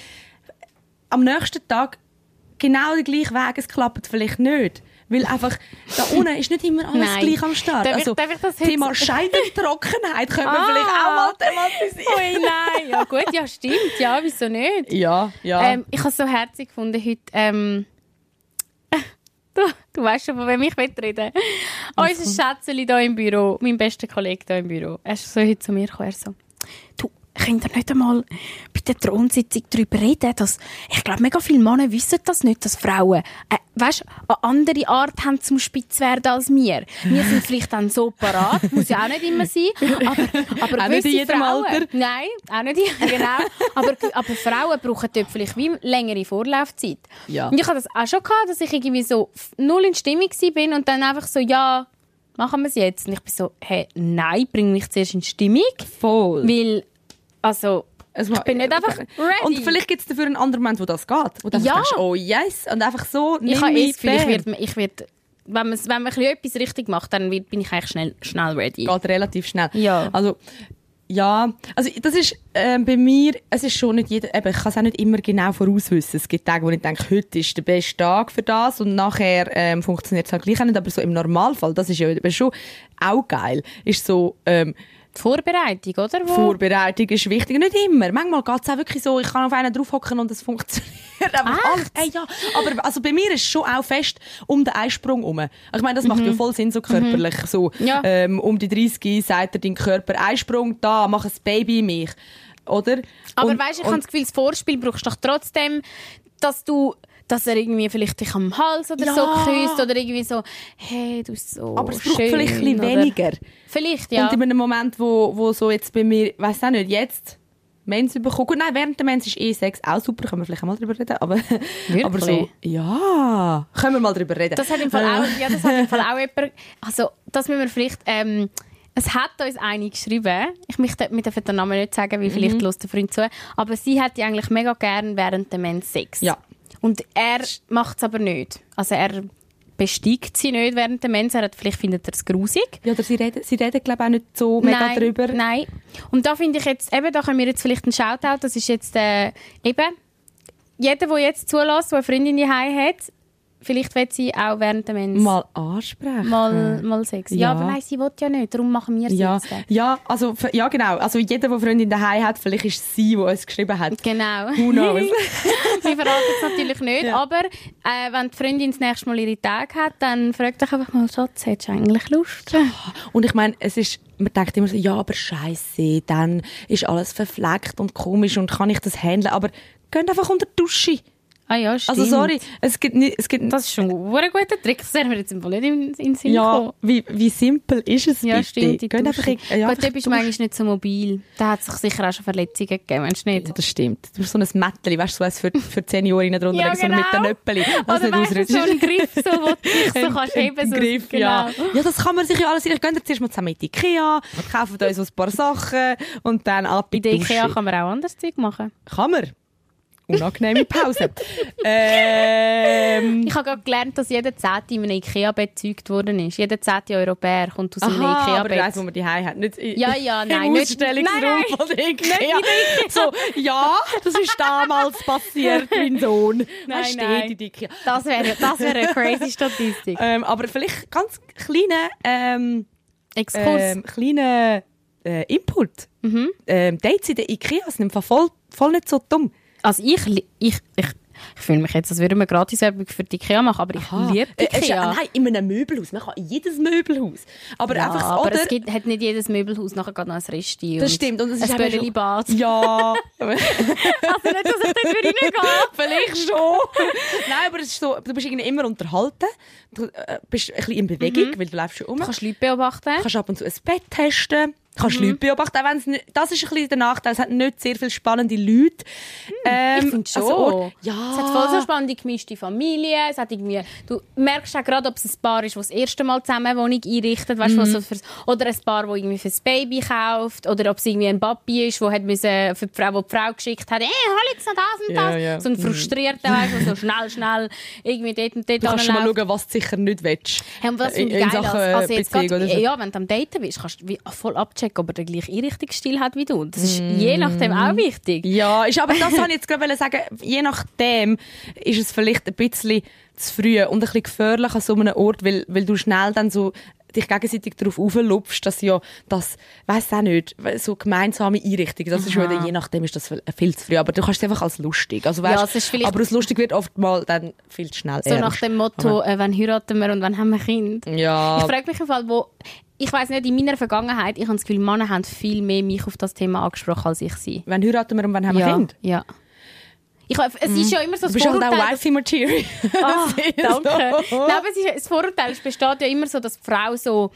Am nächsten Tag genau der gleiche Weg, es klappt vielleicht nicht. Weil einfach, da unten ist nicht immer alles Nein. gleich am Start. Darf ich- also, darf ich das Thema Scheidentrockenheit können wir Ah. vielleicht auch mal thematisieren. Ui, nein. Ja gut, ja stimmt. Ja, wieso nicht? Ja, ja. Ähm, ich habe es so herzig gefunden heute. Ähm, du, du weißt schon, von wem ich reden. Unser Schätzeli hier im Büro, mein bester Kollege hier im Büro, er ist so heute zu mir gekommen, er so, du, könnt ihr nicht einmal bei der Thronsitzung darüber reden, dass, ich glaube, mega viele Männer wissen das nicht, dass Frauen, äh, weißt, eine andere Art haben zum Spitz werden als wir. Wir sind vielleicht dann so parat, muss ja auch nicht immer sein, aber, aber [LAUGHS] Auch nicht in jedem Frauen, Alter. Nein, auch nicht in- genau. aber, aber Frauen brauchen dort vielleicht wie längere Vorlaufzeit. Ja. Und ich hatte das auch schon gehabt, dass ich irgendwie so null in Stimmung war bin und dann einfach so, ja, machen wir es jetzt. Und ich bin so, hey, nein, bring mich zuerst in Stimmung, Voll. weil, also, Es ich bin nicht einfach ready. Und vielleicht gibt es dafür einen anderen Moment, wo das geht. Wo du Ja. denkst, oh yes. Und einfach so, ich habe eh das Gefühl, ich werde, ich werde wenn, man, wenn man etwas richtig macht, dann wird, bin ich eigentlich schnell, schnell ready. geht relativ schnell. Ja. Also, ja, also das ist ähm, bei mir, es ist schon nicht jeder, eben, ich kann es auch nicht immer genau vorauswissen. Es gibt Tage, wo ich denke, heute ist der beste Tag für das und nachher ähm, funktioniert es halt gleich auch nicht, aber so im Normalfall, das ist ja eben schon auch geil, ist so, ähm, Vorbereitung, oder? Wo? Vorbereitung ist wichtig. Nicht immer. Manchmal geht es auch wirklich so, ich kann auf einen draufhocken und es funktioniert. [LAUGHS] Echt? alles. Ey, ja. Aber also bei mir ist es schon auch fest um den Einsprung herum. Ich meine, das macht ja voll Sinn, so körperlich. So, Mhm. Ja. ähm, um die 30 sagt er dein Körper, Einsprung, da, mach ein Baby in mich. Oder? Aber Und- weißt du, ich habe das Gefühl, das Vorspiel brauchst du doch trotzdem, dass du dass er irgendwie vielleicht dich am Hals oder Ja. so küsst oder irgendwie so, hey, du bist so aber es braucht schön, vielleicht ein bisschen weniger. Vielleicht, ja. Und in einem Moment, wo, wo so jetzt bei mir, weiß auch nicht, jetzt Mens bekommen. Gut, nein, während der Mens ist eh Sex auch super, können wir vielleicht mal drüber reden. Aber, aber so, ja, können wir mal drüber reden. Das hat im Fall auch, ja, das hat im Fall [LAUGHS] auch jemand, also das müssen wir vielleicht, ähm, es hat uns eine geschrieben, ich möchte mit den Namen nicht sagen, weil Mhm. vielleicht lässt der Freund zu, aber sie hätte eigentlich mega gern während der Mens Sex. Ja. Und er macht es aber nicht. Also er besteigt sie nicht während der Mens, er hat, vielleicht findet er es grusig. Ja, oder sie reden, sie reden glaube ich, auch nicht so mega nein, drüber. Nein. Und da finde ich jetzt, eben, da können wir jetzt vielleicht einen Shoutout, das ist jetzt äh, eben, jeder, der jetzt zulässt, der eine Freundin daheim hat, vielleicht will sie auch während der Mens Mal ansprechen. mal, mal Sex. Ja. Ja. aber nein, sie will ja nicht, darum machen wir es ja, jetzt. ja, also, ja, genau. Also, jeder, der Freundin daheim hat, vielleicht ist es sie, die uns geschrieben hat. Genau. Who knows? [LAUGHS] wir verraten es natürlich nicht, Ja. aber äh, wenn die Freundin das nächste Mal ihre Tage hat, dann fragt dich einfach mal, Schatz, hättest du eigentlich Lust? Und ich meine, es ist, man denkt immer so, ja, aber scheiße, dann ist alles verfleckt und komisch und kann ich das handeln. Aber geht einfach unter die Dusche. Ah ja, stimmt. Also, sorry, es gibt nicht, es gibt, Das ist schon ein guter Trick, das wäre mir jetzt im nicht in, in Sinn ja, gekommen. wie, wie simpel ist es Ja, bitte? stimmt. die Geht einfach, Dusche. in- ja, Gut, einfach da bist du manchmal nicht so mobil. Da hat es sich sicher auch schon Verletzungen gegeben, meinst du nicht? Ja, das stimmt. Du bist so ein Mätteli, weißt du, so eins für, für Seniorinnen drunter, [LAUGHS] Ja, so mit den genau. Nöppeli. Was Oder weißt du, so ein Griff, so, wo du [LAUGHS] dich so Ein- kannst heben. So, Griff, genau. ja. Ja, das kann man sich ja alles... Ich gehe zuerst mal zusammen in die Ikea, kaufen uns ein paar Sachen und dann ab in die der Dusche. Ikea kann man auch anderes Zeug machen. Kann man. Unangenehme Pause. [LAUGHS] ähm, Ich habe gerade gelernt, dass jeder Zehnte in einem Ikea-Bett gezeugt worden ist. Jeder zehnte Europäer kommt aus einem Aha, aber Ikea-Bett. eins, wo man die hat, nicht in, Ja, [LAUGHS] ja, nein, im nicht- Ausstellungsraum nein, nein. von der Ikea. So, ja, das ist damals passiert, mein [LAUGHS] Sohn. Nein, Nein, steht nein. in der Ikea. Das wäre das wäre eine crazy Statistik. Ähm, aber vielleicht ganz kleine, ähm, Exkurs. ähm, kleine äh, Input. Mhm. Ähm, Dates in der Ikea sind voll, voll nicht so dumm. Also ich, ich, ich, ich fühle mich jetzt, als würden wir Gratiswerbung für die Ikea machen, aber ich liebe Äh, es ist ja, Ikea. nein, in einem Möbelhaus. Man kann in jedes Möbelhaus. Aber ja, einfach so, aber es gibt, hat nicht jedes Möbelhaus nachher gerade noch ein Resti. das stimmt. Und es ist ein schon- Bölleli-Bad. [LAUGHS] Ja. Also nicht, dass ich dort würde reingehen. Vielleicht schon. Nein, aber es ist so, du bist irgendwie immer unterhalten. Du äh, bist ein bisschen in Bewegung, weil du läufst schon um. Du kannst Leute beobachten. Du kannst ab und zu ein Bett testen. Kannst Mhm. Leute beobachten, auch wenn's nicht, das ist ein bisschen der Nachteil. Es hat nicht sehr viele spannende Leute. Ähm, ich finde schon. also ja. Es hat voll so spannende gemischte Familie. Es hat irgendwie, du merkst auch gerade, ob es ein Paar ist, das das erste Mal zusammen eine Wohnung einrichtet. Weißt, Mhm. was so fürs, oder ein Paar, das irgendwie fürs Baby kauft. Oder ob es irgendwie ein Papi ist, der hat müssen für die Frau, die die Frau geschickt hat, hey, hol jetzt noch das und das. ja. So ein frustriert, weißt du, so schnell, schnell irgendwie dort und dort Du kannst mal schauen, was du sicher nicht willst. Hey, und was in, in geil, Sachen also jetzt Beziehung grad, so. Ja, wenn du am Daten bist, kannst du voll abchecken, ob er den gleichen Einrichtungsstil hat wie du. Das ist je nachdem auch wichtig. Ja, ist, aber das [LAUGHS] wollte ich jetzt gerade sagen. Je nachdem ist es vielleicht ein bisschen zu früh und ein bisschen gefährlich an so einem Ort, weil, weil du schnell dann so dich gegenseitig darauf auflupfst, dass ja das, weiss auch nicht, so gemeinsame Einrichtungen, das ist schon wieder, je nachdem ist das viel- viel zu früh, aber du kannst es einfach als lustig, also weißt, Ja, es ist vielleicht- aber das lustig wird oft mal dann viel zu schnell So nach ernst. dem Motto, äh, wann heiraten wir und wann haben wir Kind. Ja. Ich frage mich im Fall, wo ich weiß nicht, in meiner Vergangenheit, ich habe das Gefühl, Männer haben viel mehr mich auf das Thema angesprochen als ich sie. Wann heiraten wir und wann haben wir ja. Kind? Ja. Ich, es ist ja immer so Du das bist halt auch Vorurteil, Wifey-Material. Ah, [LAUGHS] danke. So. Nein, aber es ist, das Vorurteil es besteht ja immer so, dass die Frau so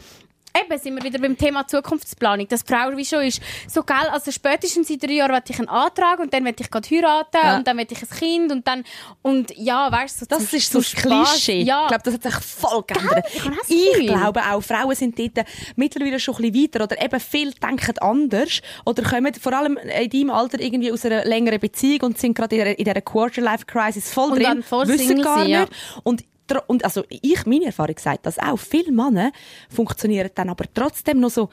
Eben, sind wir wieder beim Thema Zukunftsplanung. Dass die Frau wie schon ist, so geil, also spätestens in drei Jahren will ich einen Antrag und dann will ich gerade heiraten Ja. und dann will ich ein Kind und dann, und ja, weißt du, so Das ist so das. Klischee. Ja, Ich glaube, das hat sich voll geändert. Ich das Ich glaube auch, Frauen sind dort mittlerweile schon ein bisschen weiter oder eben viel denken anders oder kommen vor allem in deinem Alter irgendwie aus einer längeren Beziehung und sind gerade in dieser- Quarter-Life-Crisis voll Und drin, wissen gar ja. nicht. Und und also ich, meine Erfahrung sagt das auch. Viele Männer funktionieren dann aber trotzdem noch so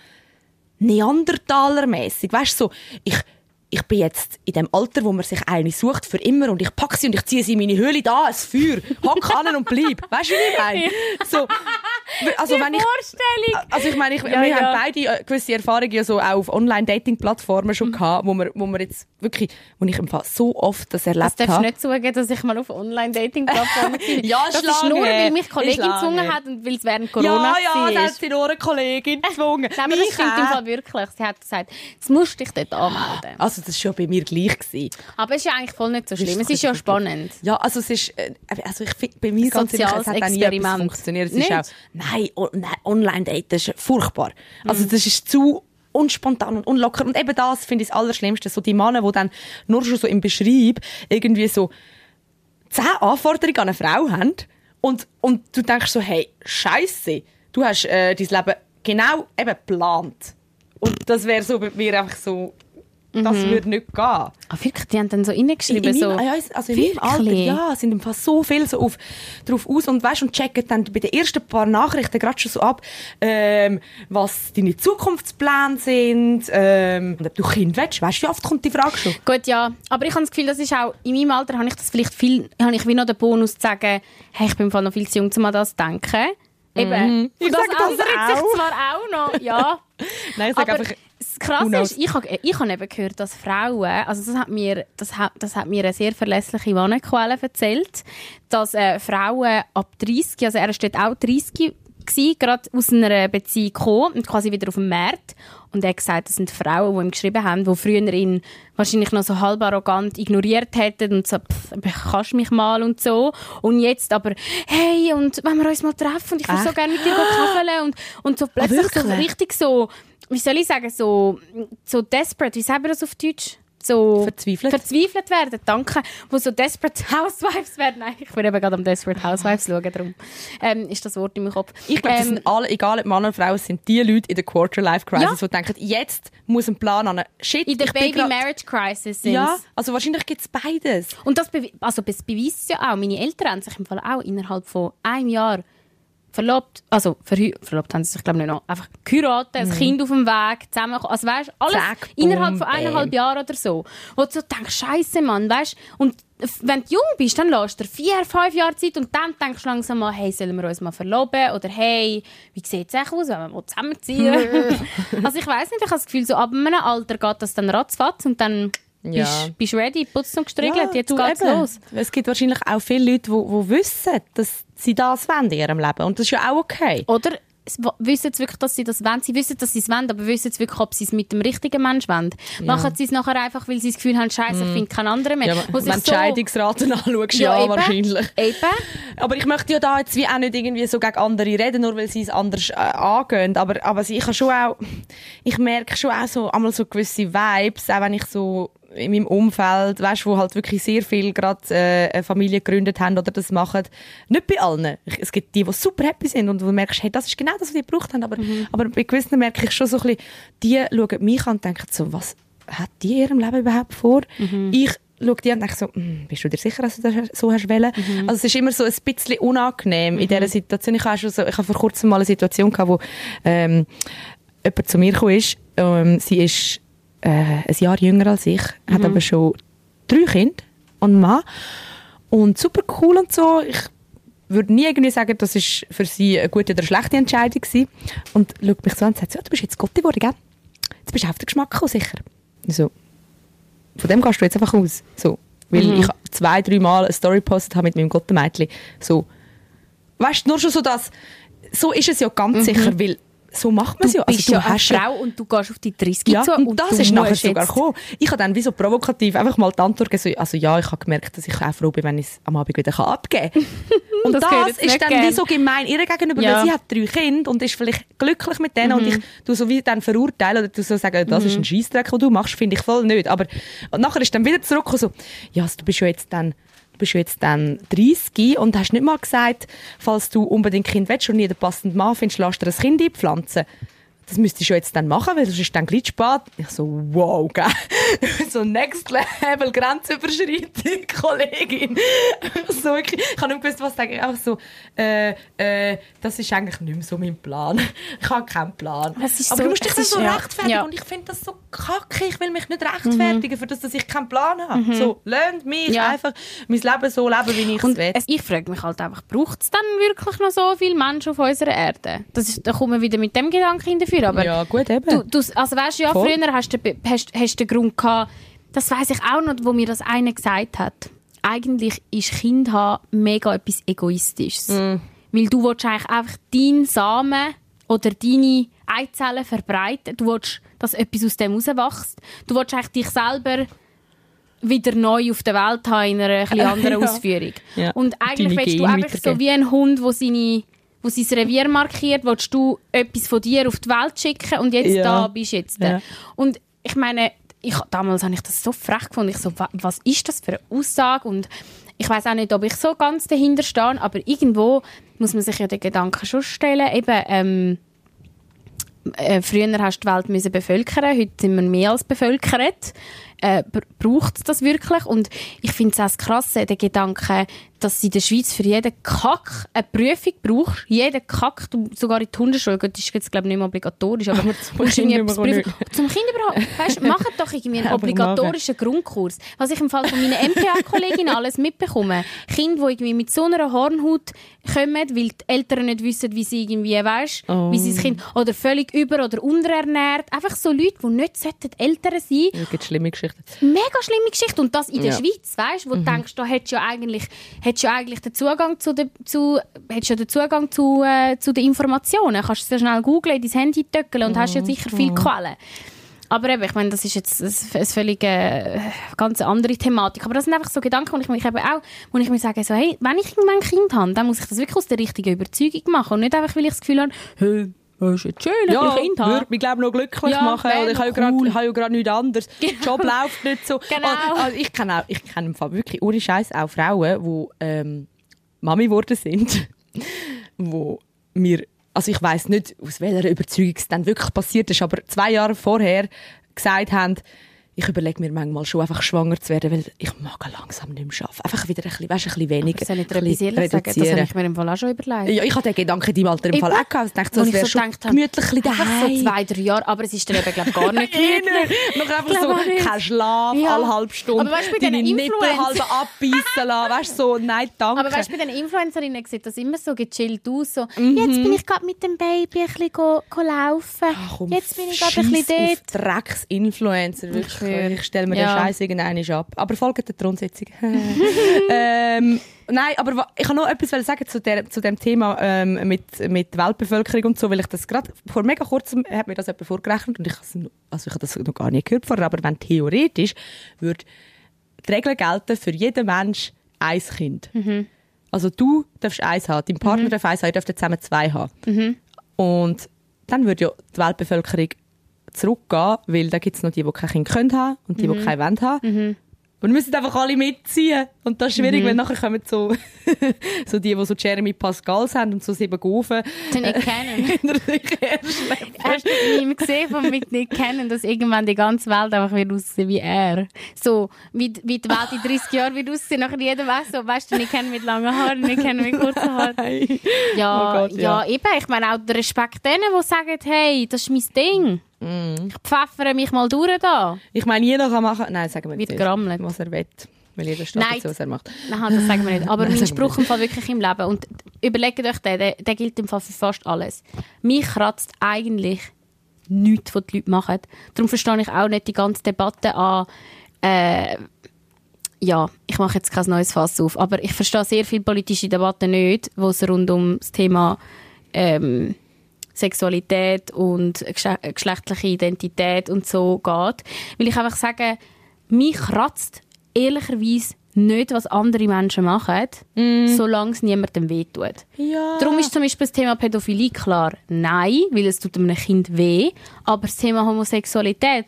Neandertaler-mässig. Weißt du, so, ich, ich bin jetzt in dem Alter, wo man sich eine sucht für immer und ich packe sie und ich ziehe sie in meine Höhle da, ein Feuer, hock an und bleib. [LAUGHS] Weißt du, wie ich meine? So, also Die wenn ich, Vorstellung! also ich meine, ich, Ja, wir ja. haben beide äh, gewisse Erfahrungen ja so auch auf Online-Dating-Plattformen Mhm. schon gehabt, wo wir, wo wir jetzt wirklich, wo ich im Fall so oft das Das erlebt darfst du habe. nicht zugeben, dass ich mal auf Online-Dating-Plattformen [LAUGHS] war. Ja, Das ist ist nur, weil mich. Kollegin gezwungen hat und weil es während Corona Ja, ja, war. das hat sie nur eine Kollegin gezwungen. [LAUGHS] Nein, aber das stimmt im. Fall wirklich. Sie hat gesagt, jetzt musst du dich dort anmelden. Also das war schon bei mir gleich. Gewesen. Aber es ist ja eigentlich voll nicht so schlimm. Es ist ja spannend. Ja, also es ist, äh, also ich finde, bei mir ganz ehrlich, es hat auch nie etwas funktioniert. Es Nicht? ist auch, nein, o- nein Online-Daten ist furchtbar. Also Mhm. das ist zu unspontan und unlocker. Und eben das finde ich das Allerschlimmste. So die Männer, die dann nur schon so im Beschreib irgendwie so zehn Anforderungen an eine Frau haben und, und du denkst so, hey, scheiße, du hast äh, dein Leben genau eben geplant. Und das wäre so bei mir einfach so, das würde nicht gehen. Ah, wirklich? Die haben dann so reingeschrieben, In, in so... meinem, ja, also in meinem Alter, ja, sind im Fall so viel so auf, drauf aus und weißt und checken dann bei den ersten paar Nachrichten gerade schon so ab, ähm, was deine Zukunftspläne sind, ähm, und ob du Kind willst. Weißt du, wie oft kommt die Frage schon? Gut, ja. Aber ich habe das Gefühl, das ist auch... In meinem Alter habe ich das vielleicht viel... Habe ich wie noch den Bonus zu sagen, hey, ich bin im Fall noch viel zu jung, um an das zu denken. Eben. Mhm. Ich Und das sage das ändert sich auch. zwar auch noch, ja. [LAUGHS] Nein, ich sage Aber einfach, das Krasse ist, ich habe ich hab eben gehört, dass Frauen, also das hat mir, das hat, das hat mir eine sehr verlässliche Wannenquelle erzählt, dass äh, Frauen ab 30, also er steht auch 30 gsi, gerade aus einer Beziehung gekommen und quasi wieder auf dem Markt. Und er hat gesagt, das sind Frauen, die ihm geschrieben haben, die früher ihn wahrscheinlich noch so halb arrogant ignoriert hätten und so, pff, kannst mich mal und so. Und jetzt aber, hey, und wenn wir uns mal treffen und ich würde so gerne mit dir kafeln und, und so plötzlich so wirklich? richtig so, wie soll ich sagen, so, so desperate, wie sagen wir das auf Deutsch? So Verzweifelt? verzweifelt werden, danke. Wo so Desperate Housewives werden. Nein, ich bin eben gerade am Desperate Housewives schauen, darum ähm, ist das Wort in meinem Kopf. ich glaube, das Ähm, sind alle, egal ob Mann oder Frau, sind die Leute in der Quarter-Life-Crisis, Ja. die denken, jetzt muss ein Plan an Shit, in der Baby-Marriage-Crisis sind Ja, also wahrscheinlich gibt es beides. Und das, also das beweist ja auch. Meine Eltern haben sich im Fall auch innerhalb von einem Jahr verlobt, also verlobt haben sie sich glaube ich nicht noch, einfach geheiratet, ein Kind auf dem Weg, zusammen, also weißt, alles Mhm. Zack, innerhalb von eineinhalb. Jahren oder so. Wo du so denkst, Scheiße, Mann, weißt, und wenn du jung bist, dann lässt du dir vier, fünf Jahre Zeit und dann denkst du langsam mal, hey, sollen wir uns mal verloben? Oder hey, wie sieht es eigentlich aus, wenn wir mal zusammenziehen? [LAUGHS] also ich weiß nicht, ich habe das Gefühl, so ab einem Alter geht das dann ratzfatz und dann Ja. bist, bist du ready, putzt und gestriegelt, jetzt du, geht's eben. los. Es gibt wahrscheinlich auch viele Leute, die, wissen, dass sie das wollen in ihrem Leben. Und das ist ja auch okay. Oder wissen sie wirklich, dass sie das wollen. Sie wissen, dass sie es wollen, aber wissen sie wirklich, ob sie es mit dem richtigen Mensch wollen. Machen sie es nachher einfach, weil sie das Gefühl haben, Scheiße, ich finde keinen anderen mehr. Ja, wenn du die Scheidungsraten [LAUGHS] anschaust, ja, eben, wahrscheinlich. Eben. Aber ich möchte ja da jetzt wie auch nicht irgendwie so gegen andere reden, nur weil sie es anders äh, angehen. Aber, aber ich habe schon auch, ich merke schon auch so, einmal so gewisse Vibes, auch wenn ich so in meinem Umfeld, weißt, wo halt wirklich sehr viel gerade äh, eine Familie gegründet haben oder das machen. Nicht bei allen. Es gibt die, die super happy sind und wo du merkst, hey, das ist genau das, was die gebraucht haben. Aber, aber bei gewissen merke ich schon so ein bisschen, die schauen mich an und denken so, was hat die in ihrem Leben überhaupt vor? Ich schaue die an und denke so, «Hm, bist du dir sicher, dass du das so hast wollen? Also es ist immer so ein bisschen unangenehm in dieser Situation. Ich habe, schon so, ich habe vor kurzem mal eine Situation gehabt, wo ähm, jemand zu mir gekommen ist. Ähm, sie ist äh, ein Jahr jünger als ich, hat aber schon drei Kinder und einen Mann. Und super cool und so. Ich würde nie irgendwie sagen, das ist für sie eine gute oder schlechte Entscheidung gewesen. Und schaut mich so an und sagt, so, du bist jetzt Gott geworden, gell? Jetzt bist du auf den Geschmack gekommen, sicher. Ich so, von dem gehst du jetzt einfach aus. So. Weil Mhm. ich zwei, drei Mal eine Story gepostet habe mit meinem Gottemädchen. So. Weißt du, nur schon so das, so ist es ja ganz sicher, weil so macht man es Mhm. Du ja. Also bist ja eine hast ja- Frau und du gehst auf die 30 ja, zu. und, das du ist nachher sogar gekommen. Ich habe dann wie so provokativ einfach mal die Antwort gegeben, so, also ja, ich habe gemerkt, dass ich auch froh bin, wenn ich es am Abend wieder abgeben kann. [LAUGHS] Und Das das, ist dann gern. wie so gemein ihr gegenüber, Ja. weil sie hat drei Kinder und ist vielleicht glücklich mit denen Mhm. und ich tu so wie dann verurteilen oder du so sagen, das ist ein Scheissdreck, den du machst, finde ich voll nicht. Aber und nachher ist dann wieder zurückgekommen so, ja, also, du bist ja jetzt dann Du bist ja jetzt dann 30 und hast nicht mal gesagt, falls du unbedingt Kind willst und nie den passenden Mann findest, lass dir ein Kind einpflanzen. Das müsstest du jetzt dann machen, weil sonst ist dann gleich spät. Ich so, wow, gell? [LAUGHS] so next level Grenzüberschreitung, [LAUGHS] Kollegin. so, ich habe nicht gewusst, was sagen. Einfach so, äh, äh, das ist eigentlich nicht mehr so mein Plan. [LAUGHS] Ich habe keinen Plan. Aber so- du musst dich dann so rechtfertigen Ja. und ich finde das so kacke. Ich will mich nicht rechtfertigen für das, dass ich keinen Plan habe. So, lernt mich Mhm. Ja. einfach mein Leben so leben, wie ich es will. ich frage mich halt einfach, braucht es dann wirklich noch so viele Menschen auf unserer Erde? Das ist, da kommen wir wieder mit dem Gedanken in dafür. Aber ja, gut, eben. du, du, also weißt du, ja, Voll. früher hast du, den- hast, hast den Grund gehabt, das weiß ich auch noch, wo mir das eine gesagt hat. Eigentlich ist Kind haben mega etwas Egoistisches. Mm. Weil du willst eigentlich einfach deinen Samen oder deine Eizellen verbreiten. Du willst, dass etwas aus dem rauswächst. Du willst eigentlich dich selber wieder neu auf der Welt haben in einer [LAUGHS] ein bisschen anderen Ja. Ausführung. Ja. Und eigentlich Deine willst du Gene einfach so wie ein Hund, wo seine wo sein Revier markiert, willst du etwas von dir auf die Welt schicken und jetzt Ja. da bist du jetzt. Ja. Und ich meine, ich, damals habe ich das so frech gefunden. Ich so, wa- was ist das für eine Aussage? Und ich weiß auch nicht, ob ich so ganz dahinter stehe, aber irgendwo muss man sich ja den Gedanken schon stellen, eben, ähm, äh, früher hast du die Welt müssen bevölkern, heute sind wir mehr als bevölkert. Äh, braucht es das wirklich? Und ich finde es auch das Krasse, der Gedanke, dass in der Schweiz für jeden Kack eine Prüfung braucht. Jeden Kack, du, sogar in die Hundeschule, das ist jetzt glaube ich nicht mehr obligatorisch, aber, [LAUGHS] Aber zum du musst Kind irgendwie etwas überhaupt prüfen. Zum Kind überhaupt. Weißt, [LAUGHS] macht doch irgendwie einen Aber obligatorischen Grundkurs. Was ich im Fall von meinen MPA-Kolleginnen alles mitbekomme. Kinder, die irgendwie mit so einer Hornhaut kommen, weil die Eltern nicht wissen, wie sie irgendwie, weißt, Oh. wie sie das Kind, oder völlig über- oder unterernährt. Einfach so Leute, die nicht sollten Eltern sein Es gibt schlimme Geschichten. mega schlimme Geschichte und das in der Ja. Schweiz, weißt, wo du denkst, da hättest du ja eigentlich, hättest du eigentlich den Zugang zu, de, zu, hättest ja den Zugang zu, äh, zu den Informationen, kannst du sehr schnell googlen, in dein Handy töckeln und hast ja sicher viele Quellen. Aber eben, ich meine, das ist jetzt eine, eine völlig äh, ganz andere Thematik. Aber das sind einfach so Gedanken, wo ich mich eben auch, wo ich mir sage, so, hey, wenn ich irgendwann ein Kind habe, dann muss ich das wirklich aus der richtigen Überzeugung machen und nicht einfach, weil ich das Gefühl habe, hey, das ist jetzt schön, ein Kind habe. würde mich glaube noch glücklich Ja, machen. Oder ich habe ja cool. ja gerade nichts anderes. Der Job läuft nicht so. [LAUGHS] Genau. Also, also ich kenne auch, ich kenne im Fall wirklich ohne Scheiß auch Frauen, die ähm, Mami geworden sind, [LAUGHS] wo mir, also ich weiß nicht, aus welcher Überzeugung es dann wirklich passiert ist, aber zwei Jahre vorher gesagt haben, ich überlege mir manchmal schon einfach schwanger zu werden, weil ich mag langsam nicht mehr arbeiten. Einfach wieder ein bisschen, weißt, ein bisschen weniger. Soll ich dir etwas ehrlich sagen? Das habe ich mir im Fall auch schon überlegt. Ja, ich hatte den Gedanken in deinem Alter im Fall auch gehabt. Ich dachte, so, es wäre so schon gemütlich ein bisschen so zwei, drei Jahre, aber es ist dann eben, glaube gar nicht [LAUGHS] gemütlich. Noch einfach so, kein Schlaf, Ja. alle halbe Stunde. Aber weißt bei deine Nippel halb abbeissen lassen. [LAUGHS] Weißt so, nein, danke. Aber weißt du, bei den Influencerinnen sieht das immer so gechillt aus. So, Mhm. Jetzt bin ich gerade mit dem Baby ein bisschen go, go laufen. Ach, komm, jetzt bin ich gerade ein bisschen dort. Drecks-Influencer, wirklich. Schwöre. Ich stelle mir Ja. den Scheiß irgendeinen ab. Aber folgt der Thronsitzung. [LAUGHS] ähm, nein, aber ich kann noch etwas sagen zu, der, zu dem Thema ähm, mit, mit Weltbevölkerung und so, weil ich das gerade vor mega kurzem hat mir das jemand vorgerechnet und ich, also ich habe das noch gar nicht gehört vorher, aber wenn theoretisch würde die Regel gelten für jeden Mensch ein Kind. Also du darfst eins haben, dein Partner darf eins haben, ihr dürft zusammen zwei haben. Und dann würde ja die Weltbevölkerung zurückgehen, weil da gibt es noch die, die kein Kind können haben und die, die kein wollen haben. Und wir müssen einfach alle mitziehen. Und das ist schwierig, Mhm. wenn nachher kommen so, [LAUGHS] so die, die so Jeremy Pascals haben und so sieben Gaufen. Den nicht kennen. [LAUGHS] Hast du ihn gesehen von mit nicht kennen, dass irgendwann die ganze Welt einfach wird aussehen wie er? So, wie, die- wie die Welt in 30 Jahren wird aussehen, nachher jeder weiß so, weißt du, nicht kennen mit langen Haaren, nicht kennen mit kurzen Haaren. [LAUGHS] Ja, Oh Gott, ja. ja. eben. Ich meine auch der Respekt denen, die sagen, hey, das ist mein Ding. Mm. Ich pfeffere mich mal durch da. Ich meine, jeder kann machen, nein, sagen wir nicht, was er will. Weil jeder steht Nein. dazu, was er macht. Nein, das sagen wir nicht. Aber [LAUGHS] Nein, mein Spruch im Fall wirklich im Leben. Und überlegt euch den, der, der gilt im Fall für fast alles. Mich kratzt eigentlich nichts, was die Leute machen. Darum verstehe ich auch nicht die ganze Debatte an, äh, ja, ich mache jetzt kein neues Fass auf, aber ich verstehe sehr viele politische Debatten nicht, wo es rund um das Thema ähm, Sexualität und gesche- geschlechtliche Identität und so geht. Weil ich einfach sage, mich kratzt ehrlicherweise nicht, was andere Menschen machen, solange es niemandem wehtut. Ja. Darum ist zum Beispiel das Thema Pädophilie klar nein, weil es tut einem Kind weh. Aber das Thema Homosexualität,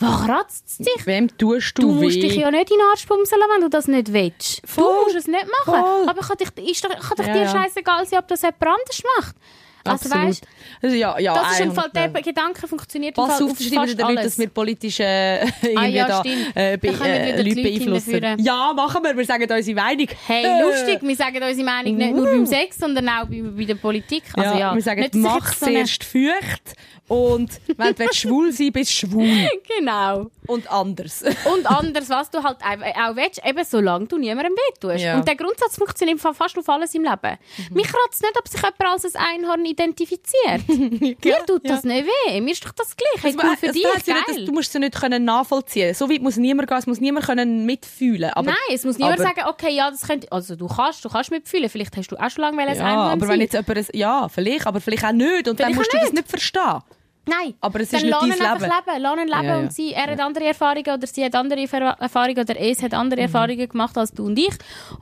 was kratzt es dich? Wem tust du, Du musst weh? dich ja nicht in den Arsch bumseln, wenn du das nicht willst. Voll. Du musst es nicht machen. Voll. Aber kann, dich, ist doch, kann doch Ja, dir scheißegal sein, ob das jemand anderes macht. Also Absolut. weißt, also, ja, ja, das ist im Fall, 100%. der Gedanke funktioniert im Pass Fall auf, auf das Leuten, alles. dass wir politische äh, [LAUGHS] Ah, ja, da, äh, be äh, Leute beeinflussen. Ja, machen wir. Wir sagen unsere Meinung. Hey, Äh. lustig, wir sagen unsere Meinung nicht nur beim Sex, sondern auch bei, bei der Politik. Also, ja, ja, wir sagen, mach so zuerst feucht und wenn du schwul sein bist schwul [LAUGHS] Genau. und anders. [LAUGHS] Und anders, was du halt auch, willst, eben solange du niemandem wehtust. Ja. Und der Grundsatz funktioniert fast auf alles im Leben. Mich kratzt nicht, ob sich jemand als ein Einhorn identifiziert. Mir [LAUGHS] tut das nicht weh. Mir ist doch das gleich. Hey, cool für dich, ja nicht, geil. du musst es nicht können nachvollziehen. So weit muss niemand gehen, es muss niemand können mitfühlen. Aber, Nein, es muss niemand aber- sagen, okay, ja, das könnte, also du kannst, du kannst mitfühlen. Vielleicht hast du auch schon lange ein ja, Einhorn aber sein. wenn jetzt jemand, ein- ja, vielleicht, aber vielleicht auch nicht. Und dann Vielleicht musst auch du das nicht verstehen. Nein, Aber es ist nicht lass dein einfach Leben. leben. Lass leben Ja, ja. und sie, er hat andere Erfahrungen oder sie hat andere Erfahrungen oder es hat Mhm. andere Erfahrungen gemacht als du und ich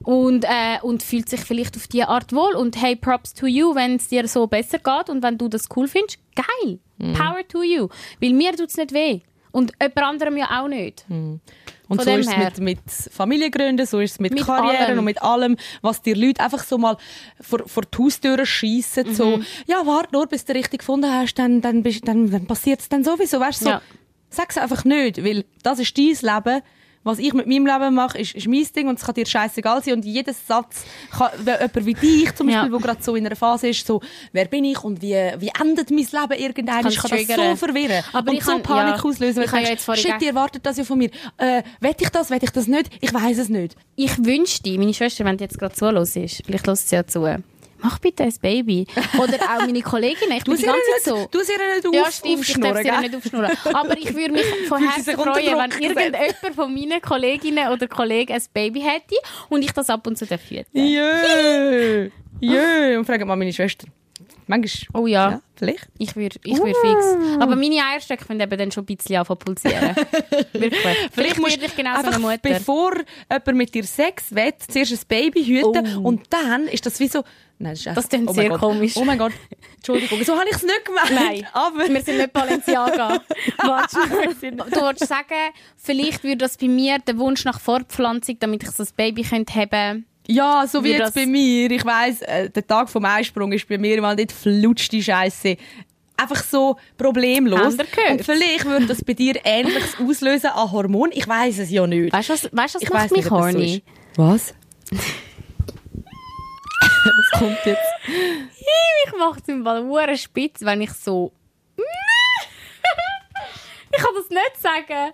und, äh, und fühlt sich vielleicht auf diese Art wohl und hey, props to you, wenn es dir so besser geht und wenn du das cool findest, geil, Mhm. power to you, weil mir tut es nicht weh und jemand anderem ja auch nicht. Und Von so ist es mit, mit Familiengründen, so ist es mit, Mit Karrieren allem. und mit allem, was dir Leute einfach so mal vor, vor die Haustüren schiessen. Mhm. So, ja, warte nur, bis du richtig gefunden hast, dann, dann, bist- dann, dann passiert es dann sowieso. Weißt, du, so, Ja. Sag's einfach nicht, weil das ist dein Leben. Was ich mit meinem Leben mache, ist, ist mein Ding und es kann dir scheißegal sein. Und jeder Satz kann, wenn jemand wie dich zum Beispiel, Ja. wo gerade so in einer Phase ist, so, wer bin ich und wie, wie endet mein Leben irgendwann, Kann's ich kann das so triggern. verwirren. Aber und ich so kann- Panik ja. auslösen, Ich habe ja jetzt shit, die erwartet das ja von mir. Äh, will ich das, will ich das nicht? Ich weiß es nicht. Ich wünschte, meine Schwester, wenn die jetzt gerade zuhört ist, vielleicht lässt sie ja zu, mach bitte ein Baby. Oder auch meine Kolleginnen, ich bin die ganze nicht, Zeit so. du sie nicht Ja, auf, stimmt, ich aufschnurren, darf sie ja nicht aufschnurren. Aber ich würde mich [LAUGHS] von Herzen freuen, wenn irgendjemand von meinen Kolleginnen oder Kollegen ein Baby hätte und ich das ab und zu führen Jö, jö. Und fragt mal meine Schwester. Manchmal. Oh ja. vielleicht. Ich würde ich würd fix. Aber meine Eierstöcke können eben dann schon ein bisschen zu pulsieren. [LAUGHS] Wirklich. Vielleicht musst würde ich genau so eine Mutter. bevor jemand mit dir Sex will, zuerst ein Baby hüten Oh. und dann ist das wie so... Nein, das, ist Das echt- klingt oh sehr Gott. komisch. Oh mein Gott, Entschuldigung, so habe ich es nicht gemeint. Nein, aber... wir sind nicht Balenciaga. [LAUGHS] Du wolltest sagen, vielleicht würde das bei mir der Wunsch nach Fortpflanzung, damit ich so ein Baby könnte haben Ja, so wie Wie jetzt bei mir. Ich weiss, äh, der Tag vom Eisprung ist bei mir mal nicht flutscht die Scheiße. Einfach so problemlos. Und vielleicht würde das bei dir Ähnliches auslösen an Hormon. Ich weiss es ja nicht. Weißt du, was, weißt, was ich macht weiss mich so horny? Was? [LAUGHS] Was kommt jetzt? [LAUGHS] Ich mache es im hure spitz, wenn ich so. Ich kann das nicht sagen.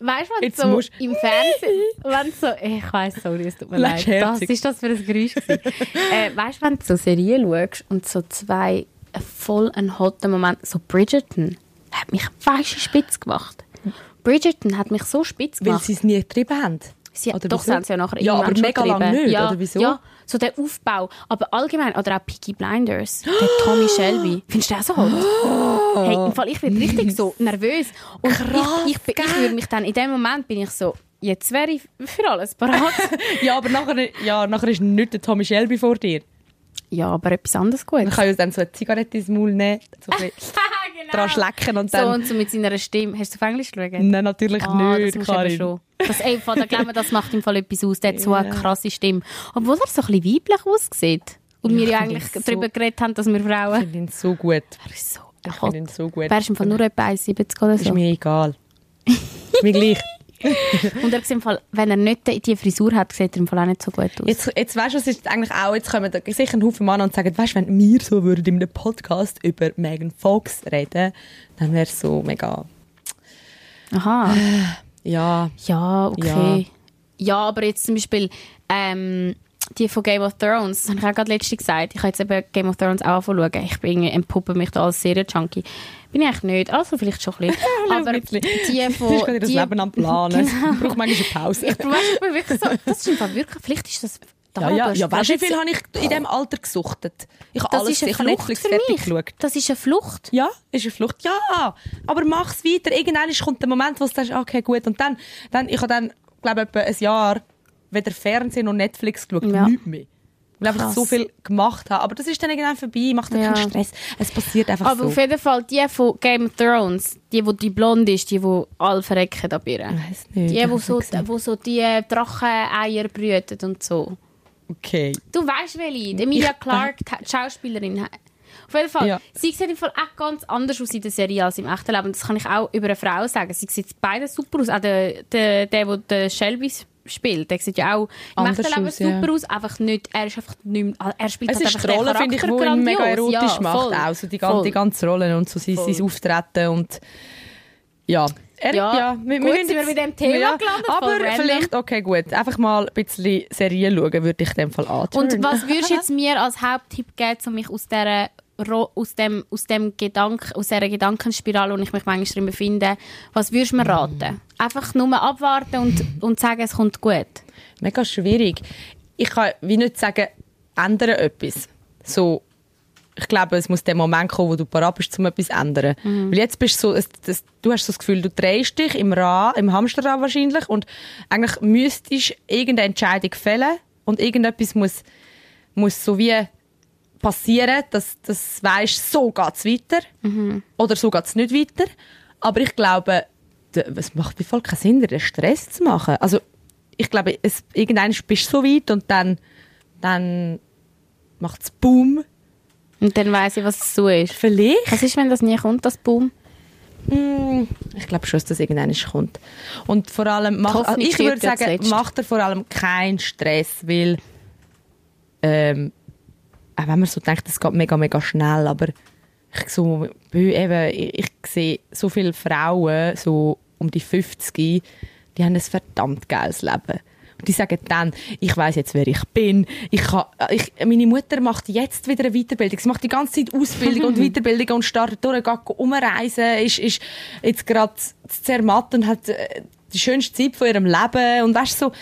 Weißt du, wenn Jetzt so musst- im Fernsehen. Wenn so. Ich weiss, sorry, es tut mir Lass leid. Was herzig. ist das für ein Geräusch? [LAUGHS] äh, weißt du, wenn du so Serien schaust und so zwei voll einen hotten Moment. So Bridgerton hat mich weisst spitz gemacht. Bridgerton hat mich so spitz Weil gemacht. sie es nie getrieben haben. Sie, Oder doch, wieso? sie haben sie ja nachher Ja, aber mega lang getrieben. nicht, ja, oder wieso? Ja, so der Aufbau. Aber allgemein, oder auch Peaky Blinders, der Tommy [GASPS] Shelby. Findest du den so hot? [GASPS] Hey, im Fall, ich werde richtig so nervös. Und Krass, ich, ich, ich würde mich dann, in dem Moment bin ich so, jetzt wäre ich für alles parat. [LAUGHS] Ja, aber nachher, ja, nachher ist nicht der Tommy Shelby vor dir. Ja, aber etwas anderes Man gut. kann ja dann so eine Zigarette ins Maul nehmen. So ein [LAUGHS] genau. dran schlecken und So dann... und so mit seiner Stimme. Hast du auf Englisch geschaut? Nein, natürlich Ah, nicht, das du Karin. schon. Das, ey, von Glauben, das macht im Fall etwas aus. Der hat so eine Ja. krasse Stimme. Obwohl er so ein bisschen weiblich aussieht. Und wir ich ja finde eigentlich so- darüber geredet haben, dass wir Ich Frauen... finde ihn so gut. Er ist so Ich finde ihn so gut. Ist im Fall nur etwa 1,70 oder Ist so. mir egal. ist mir gleich. [LAUGHS] [LAUGHS] Und er sieht im Fall, wenn er nicht die- die Frisur hat, sieht er im Fall auch nicht so gut aus. Jetzt, jetzt weißt du, was ist eigentlich auch, jetzt kommen da sicher ein Haufen Männer und sagen, weißt du, wenn wir so würden in einem Podcast über Megan Fox reden, dann wäre es so mega, Aha. ja, Ja, okay. Ja. aber jetzt zum Beispiel ähm, die von Game of Thrones, das habe ich auch gerade letztens gesagt. Ich habe jetzt eben Game of Thrones auch anfangen. Ich bin entpuppe mich da als Serienjunkie. Bin ich eigentlich nicht. Also vielleicht schon ein bisschen. [LAUGHS] aber die du bist von... gerade das die, Leben am Planen. [LAUGHS] Genau. Ich brauche manchmal eine Pause. ich, ich bin wirklich so... Das ist Fall wirklich... Vielleicht ist das... ja, ja, ja, weißt du, wie weil viel habe ich in diesem Alter gesuchtet? Ich habe alles, ich habe Flucht Netflix fertig geschaut. Das ist eine Flucht. Ja, ist eine Flucht. Ja, aber mach's weiter. Irgendwann kommt der Moment, wo du sagst, okay, gut. Und dann, dann ich habe dann, glaube ich, etwa ein Jahr weder Fernsehen noch Netflix geschaut. Ja. Nichts mehr. Weil ich Krass. so viel gemacht habe. Aber das ist dann irgendwann vorbei, macht dir Ja. keinen Stress. Es passiert einfach Aber so. auf jeden Fall die von Game of Thrones, die, wo die blond ist, die, die alle verrecken ab ihr. Ich weiss nicht. Die, wo so, wo so die Dracheneier brüten und so. Okay. Du weißt welche? Emilia Clarke, die Schauspielerin. Auf jeden Fall, Ja. sie sieht im Fall auch ganz anders aus in der Serie als im echten Leben. Das kann ich auch über eine Frau sagen. Sie sieht beide super aus. Auch der, der, der, der den Shelby spielt, der sieht ja auch im echten Leben aus, ja. super aus. Einfach nicht, er ist einfach nicht mehr, er spielt Es halt ist einfach die Rolle, finde ich, die ihn mega erotisch ja, macht. voll. Auch so die, ganze, die ganze Rolle und so sein, sein Auftreten und ja. Er, Ja, wir, gut, müssen sind wir bei dem Thema gelandet, voll Aber vielleicht, okay, gut. Einfach mal ein bisschen Serien schauen, würde ich in dem Fall anturnen. Und was würdest du [LAUGHS] jetzt mir als Haupttipp geben, um mich aus dieser aus dem, aus dem Gedank, aus dieser Gedankenspirale, wo ich mich manchmal drin befinde, was würdest du mir raten? Einfach nur abwarten und, und sagen, es kommt gut. Mega schwierig. Ich kann wie nicht sagen, ändere etwas. So, ich glaube, es muss der Moment kommen, wo du parat bist, um etwas zu ändern. Mhm. Weil jetzt bist du so, es- das, du hast so das Gefühl, du drehst dich im Rad, im Hamsterrad wahrscheinlich und eigentlich müsstest irgendeine Entscheidung fällen und irgendetwas muss, muss so wie passieren, dass das weißt, so geht's weiter oder so geht's nicht weiter. Aber ich glaube, es macht wie voll keinen Sinn, den Stress zu machen. Also ich glaube, es, irgendwann bist du so weit und dann, dann macht es Boom. Und dann weiss ich, was es so ist. Vielleicht. Was ist, wenn das nie kommt, das Boom? Mm, Ich glaube schon, dass das irgendwann kommt. Und vor allem, mach, also ich würde sagen, zuletzt. mach dir vor allem keinen Stress, weil ähm, auch wenn man so denkt, es geht mega, mega schnell, aber ich, so, eben, ich, ich sehe so viele Frauen, so um die 50, die haben ein verdammt geiles Leben. Und die sagen dann, ich weiß jetzt, wer ich bin. Ich kann, ich, meine Mutter macht jetzt wieder eine Weiterbildung. Sie macht die ganze Zeit Ausbildung und [LAUGHS] Weiterbildung und startet durch, geht umreisen, ist, ist jetzt gerade Zermatt und hat äh, die schönste Zeit von ihrem Leben. Und weißt so,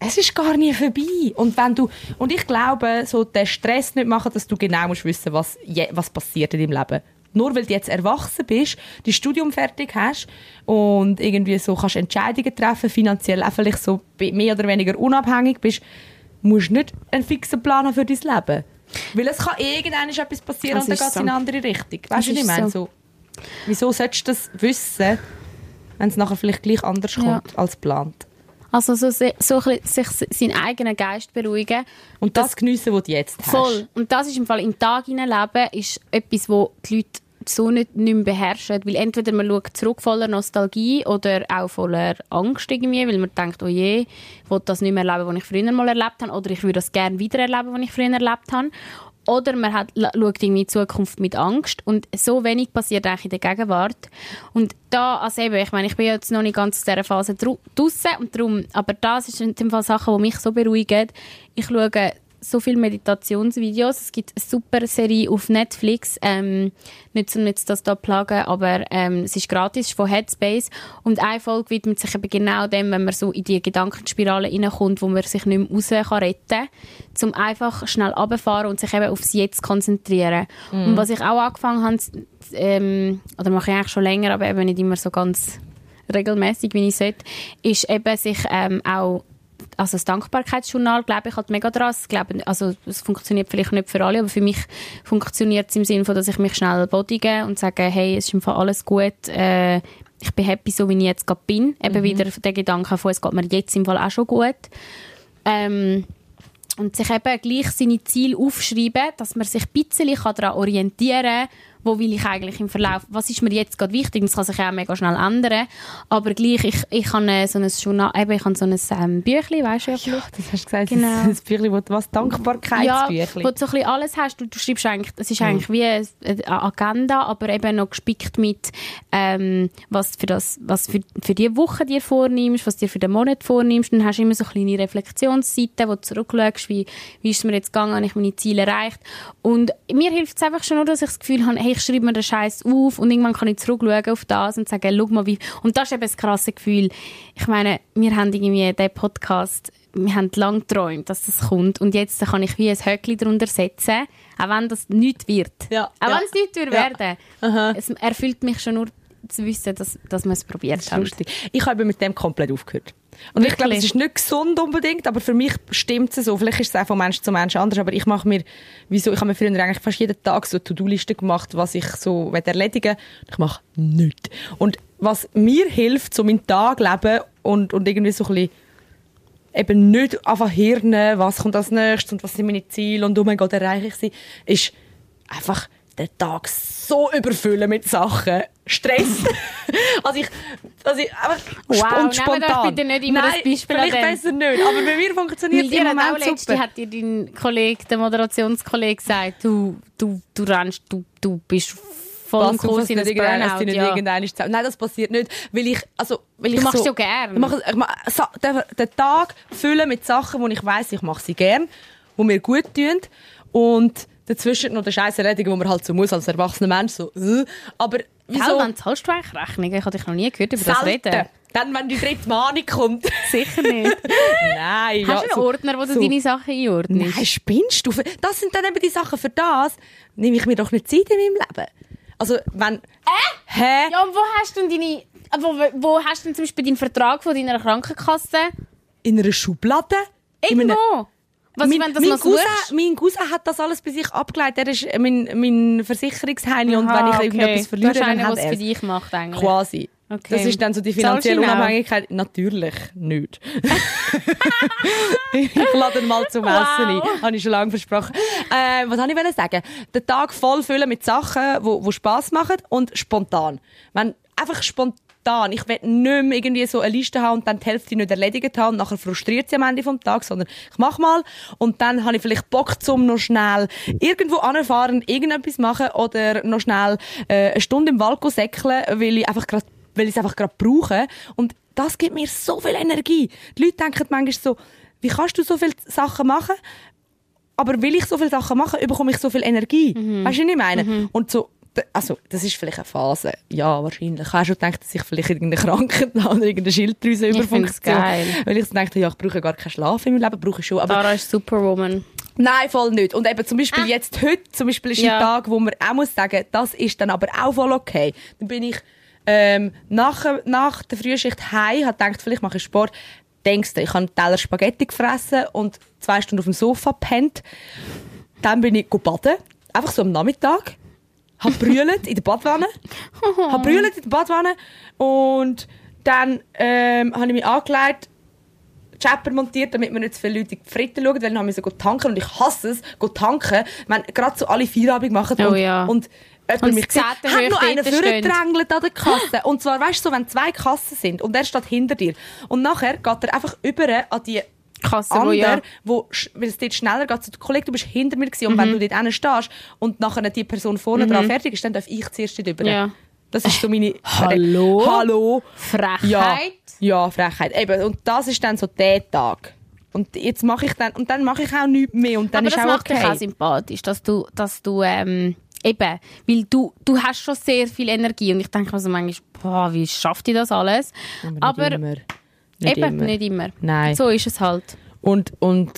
es ist gar nie vorbei. Und wenn du, und ich glaube, so den Stress nicht machen, dass du genau musst wissen, was, je, was passiert in deinem Leben. Nur weil du jetzt erwachsen bist, dein Studium fertig hast und irgendwie so kannst Entscheidungen treffen, finanziell auch vielleicht so mehr oder weniger unabhängig bist, musst du nicht einen fixen Plan haben für dein Leben. Weil es kann irgendwann etwas passieren Das und dann geht es so. in eine andere Richtung. Weißt du, was ich meine? so. So, wieso solltest du das wissen, wenn es nachher vielleicht gleich anders Ja. kommt als geplant? Also so, so ein bisschen sich seinen eigenen Geist beruhigen. Und das, geniessen, was du jetzt hast. Voll. Und das ist im Fall im Tag hineinleben, ist etwas, wo die Leute so nicht, nicht mehr beherrschen. Weil entweder man schaut zurück voller Nostalgie oder auch voller Angst irgendwie, weil man denkt, oh je, ich will das nicht mehr erleben, was ich früher mal erlebt habe, oder ich würde das gerne wieder erleben, was ich früher erlebt habe. Oder man hat, schaut in die Zukunft mit Angst und so wenig passiert eigentlich in der Gegenwart. Und da, also eben, ich meine, ich bin jetzt noch nicht ganz aus dieser Phase draußen und darum, aber das ist in dem Fall Sachen, die mich so beruhigen. Ich schaue so viele Meditationsvideos. Es gibt eine super Serie auf Netflix. Ähm, nicht um jetzt das da zu plagen, aber ähm, es ist gratis, ist von Headspace. Und eine Folge widmet sich eben genau dem, wenn man so in die Gedankenspirale reinkommt, wo man sich nicht mehr raus kann retten kann, um einfach schnell runterfahren und sich eben aufs Jetzt konzentrieren. Und was ich auch angefangen habe, ähm, oder mache ich eigentlich schon länger, aber eben nicht immer so ganz regelmäßig, wie ich sollte, ist eben sich ähm, auch also das Dankbarkeitsjournal glaube ich halt mega dran. Ich glaube, also es funktioniert vielleicht nicht für alle, aber für mich funktioniert es im Sinne von, dass ich mich schnell bodige und sage, hey, es ist im Fall alles gut, äh, ich bin happy, so wie ich jetzt gerade bin. Eben Mhm. wieder der Gedanke von, es geht mir jetzt im Fall auch schon gut. Ähm, und sich eben gleich seine Ziele aufschreiben, dass man sich ein bisschen daran orientieren kann, wo will ich eigentlich im Verlauf, was ist mir jetzt gerade wichtig, das kann sich auch mega schnell ändern, aber gleich, ich, ich habe äh, so ein Journal, eben, ich habe so ein ähm, Büchlein, weißt du ja vielleicht? Das hast du gesagt, Genau. das, das Büchlein, wo du was ja, Dankbarkeitsbüchlein. wo du so ein bisschen alles hast. Du, du schreibst eigentlich, es Mhm. ist eigentlich wie eine eine Agenda, aber eben noch gespickt mit, ähm, was für das, was für, für die Woche dir vornimmst, was dir für den Monat vornimmst. Dann hast du immer so kleine Reflexionsseiten, wo du zurückschaust, wie, wie ist es mir jetzt gegangen, habe ich meine Ziele erreicht. Und mir hilft es einfach schon nur, dass ich das Gefühl habe, hey, ich schreibe mir den Scheiß auf und irgendwann kann ich zurückschauen auf das und sagen, schau mal, wie, und das ist eben das krasse Gefühl. Ich meine, wir haben irgendwie den Podcast wir haben lange geträumt, dass das kommt. Und jetzt kann ich wie ein Höckli darunter setzen, auch wenn das nichts wird. Ja, Auch ja. wenn es nichts wird Ja. werden. Aha. Es erfüllt mich schon nur zu wissen, dass, dass wir es probiert haben. lustig. Ich habe mit dem komplett aufgehört. Und ich glaube, es Wirklich? ist nicht gesund unbedingt, aber für mich stimmt es so. Vielleicht ist es auch von Mensch zu Mensch anders, aber ich mache mir, wieso, ich habe mir früher eigentlich fast jeden Tag so To-Do-Listen gemacht, was ich so erledigen will. Ich mache nichts. Und was mir hilft, so meinen Tag leben und, und irgendwie so ein bisschen eben nicht einfach hirnen, was kommt als nächstes und was sind meine Ziele und oh mein Gott, erreiche ich sie, ist einfach den Tag so überfüllen mit Sachen. Stress. [LAUGHS] also ich, also ich einfach Wow, und spontan. doch bitte nicht immer Nein, das Beispiel an vielleicht dem. besser nicht, aber bei mir funktioniert es im auch Moment letzte super. hat dir dein Kollege, der Moderationskollege gesagt, du, du, du rennst, du, du bist voll Pass auf, in dass Burnout. nicht Ja. Nein, das passiert nicht, weil ich, also, weil Du ich machst so, ja gern. Ich mache, ich mache, den, den Tag füllen mit Sachen, wo ich weiß, ich mache sie gern, wo mir gut tun und dazwischen noch den Scheiß erledigen, wo man halt so muss als erwachsener Mensch so. Äh. Aber wieso? wann zahlst du eigentlich Rechnungen? Ich habe dich noch nie gehört über das Selten. reden. Dann, wenn die dritte Mahnung kommt. [LAUGHS] Sicher nicht. [LAUGHS] Nein. Hast ja, du einen so- Ordner, wo du so. deine Sachen einordnest? Nein, spinnst du? Das sind dann eben die Sachen für das. Nehme ich mir doch nicht Zeit in meinem Leben. Also, wenn... Äh? Hä? Ja, und wo hast du denn deine... Wo, wo hast du denn zum Beispiel deinen Vertrag von deiner Krankenkasse? In einer Schublade? Irgendwo. Was, mein, wenn das mein, Cousin, mein Cousin hat das alles bei sich abgeleitet. Er ist äh, mein, mein Versicherungsheini und wenn ich Aha, irgendetwas verliere, dann einen, hat er es für dich macht eigentlich. Quasi. Okay. Das ist dann so die finanzielle ihn auch? Unabhängigkeit. Natürlich nicht. [LAUGHS] ich lade ihn mal zum Essen Wow. ein. Habe ich schon lange versprochen. Äh, was wollte ich sagen? Den Tag voll füllen mit Sachen, wo, wo Spass machen und spontan. Wenn einfach spontan. Ich will nicht mehr irgendwie so eine Liste haben und dann die Hälfte nicht erledigt haben und nachher frustriert sie am Ende vom Tag, sondern ich mache mal und dann habe ich vielleicht Bock zum noch schnell irgendwo anfahren, irgendetwas machen oder noch schnell äh, eine Stunde im Wald säckeln, weil ich einfach grad, weil ich es einfach gerade brauche und das gibt mir so viel Energie. Die Leute denken manchmal so, wie kannst du so viele Sachen machen? aber will ich so viele Sachen machen, bekomme ich so viel Energie. Mhm. Weißt du, was ich meine? Und so, also, das ist vielleicht eine Phase. Ja, wahrscheinlich. Ich habe schon gedacht, dass ich vielleicht irgendeine Krankheit [LAUGHS] habe oder irgendeine Schilddrüse geil. Weil ich so dachte, ja, ich brauche gar keinen Schlaf in meinem Leben, brauche ich schon. Aber Dara ist Superwoman. Nein, voll nicht. Und eben zum Beispiel jetzt heute, zum Beispiel ist Ah. Ja. ein Tag, wo man auch muss sagen, das ist dann aber auch voll okay. Dann bin ich ähm, nach, nach der Frühschicht heim, habe gedacht, vielleicht mache ich Sport. Denkst du, ich habe einen Teller Spaghetti gefressen und zwei Stunden auf dem Sofa gepennt. Dann bin ich baden, einfach so am Nachmittag. Hab brüllt in der Badwanne. Hab brüllt in der Badwanne und dann ähm, habe ich mich angelegt, Chapper montiert, damit wir nicht zu viele Leute in die Fritten schauen, weil dann haben wir so go tanken und ich hasse es, go tanken, wenn gerade so alle Feierabend machen Oh und, ja. und jemand mich sieht, hat noch einen vorgedrängelt an der Kasse. Und zwar, weißt du, so, wenn zwei Kassen sind und er steht hinter dir und nachher geht er einfach über an die Kasse, wo andere, ja. wo, weil es dort schneller geht, so, Kollege, du bist hinter mir gewesen, und wenn du dort hinten stehst und nachher die Person vorne dran fertig ist, dann darf ich zuerst dort über. Ja. Das ist so meine... Hallo? Hallo? Frechheit. Ja, ja, Frechheit. Eben, und das ist dann so der Tag. Und jetzt mache ich dann, und dann mache ich auch nichts mehr und dann Aber ist das auch macht dich auch okay. sympathisch, dass du, dass du ähm, eben, weil du, du hast schon sehr viel Energie und ich denke mir so manchmal, boah, wie schafft ihr das alles? Aber Aber, nicht eben, immer. nicht immer. Nein. So ist es halt. Und, und,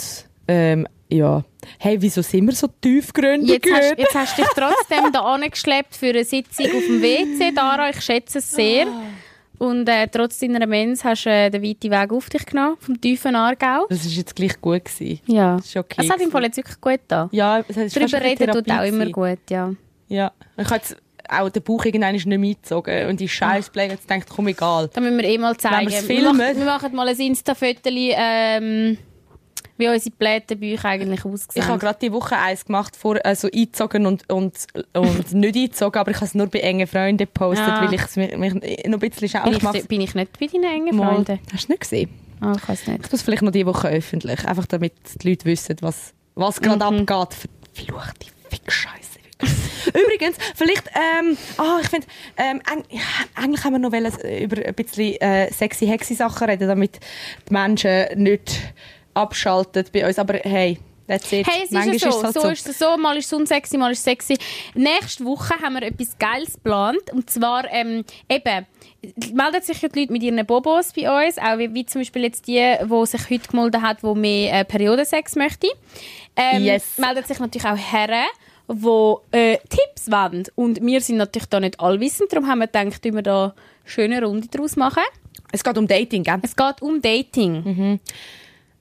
ähm, ja. Hey, wieso sind wir so tiefgründig Jetzt hast, jetzt hast du dich [LAUGHS] trotzdem da angeschleppt für eine Sitzung auf dem WC, Dara, ich schätze es sehr. Und äh, trotz deiner Mens hast du äh, den weiten Weg auf dich genommen, vom tiefen Aargau. Das ist jetzt gleich gut gewesen. Ja. Das ist okay Es hat im. Fall jetzt wirklich gut da. Ja, es fast Darüber reden tut auch immer gut, ja. Ja. Ich habe jetzt auch den Bauch irgendwann nicht mehr eingezogen und die scheiß Pläne jetzt denkt, komm, egal. Da müssen wir eh mal zeigen. wir, filmen? machen, wir machen mal ein Insta-Foto, ähm, wie unsere Blätterbücher eigentlich aussehen. Ich habe gerade die Woche eins gemacht, vor, also eingezogen und, und, und [LAUGHS] nicht eingezogen, aber ich habe es nur bei engen Freunden gepostet, Ah. weil ich es mich, mich noch ein bisschen schau. bin, Ich mach's ich, bin ich nicht bei deinen engen mal. Freunden? Hast du nicht gesehen? Ah, ich weiß nicht. Ich muss vielleicht noch diese Woche öffentlich, einfach damit die Leute wissen, was, was gerade Mhm. abgeht. Verfluchte Fickscheiße. [LAUGHS] Übrigens, vielleicht, ähm, ah, ich finde, ähm, eigentlich haben wir noch äh, über ein bisschen äh, sexy, hexy Sachen reden, damit die Menschen nicht abschalten bei uns. Aber hey, that's it. Hey, es ist Manchmal ja so. es halt so, ist es so. Mal ist es unsexy, mal ist es sexy. Nächste Woche haben wir etwas Geiles geplant. Und zwar, ähm, eben, melden sich ja die Leute mit ihren Bobos bei uns. Auch wie, wie zum Beispiel jetzt die, die sich heute gemeldet hat, die mehr äh, Periodensex möchte. Ähm, Yes. Melden sich natürlich auch Herren, die äh, Tipps wollen. Und wir sind natürlich da nicht allwissend. Darum haben wir gedacht, dass wir da eine schöne Runde draus machen. Es geht um Dating, gell? Es geht um Dating. Mhm.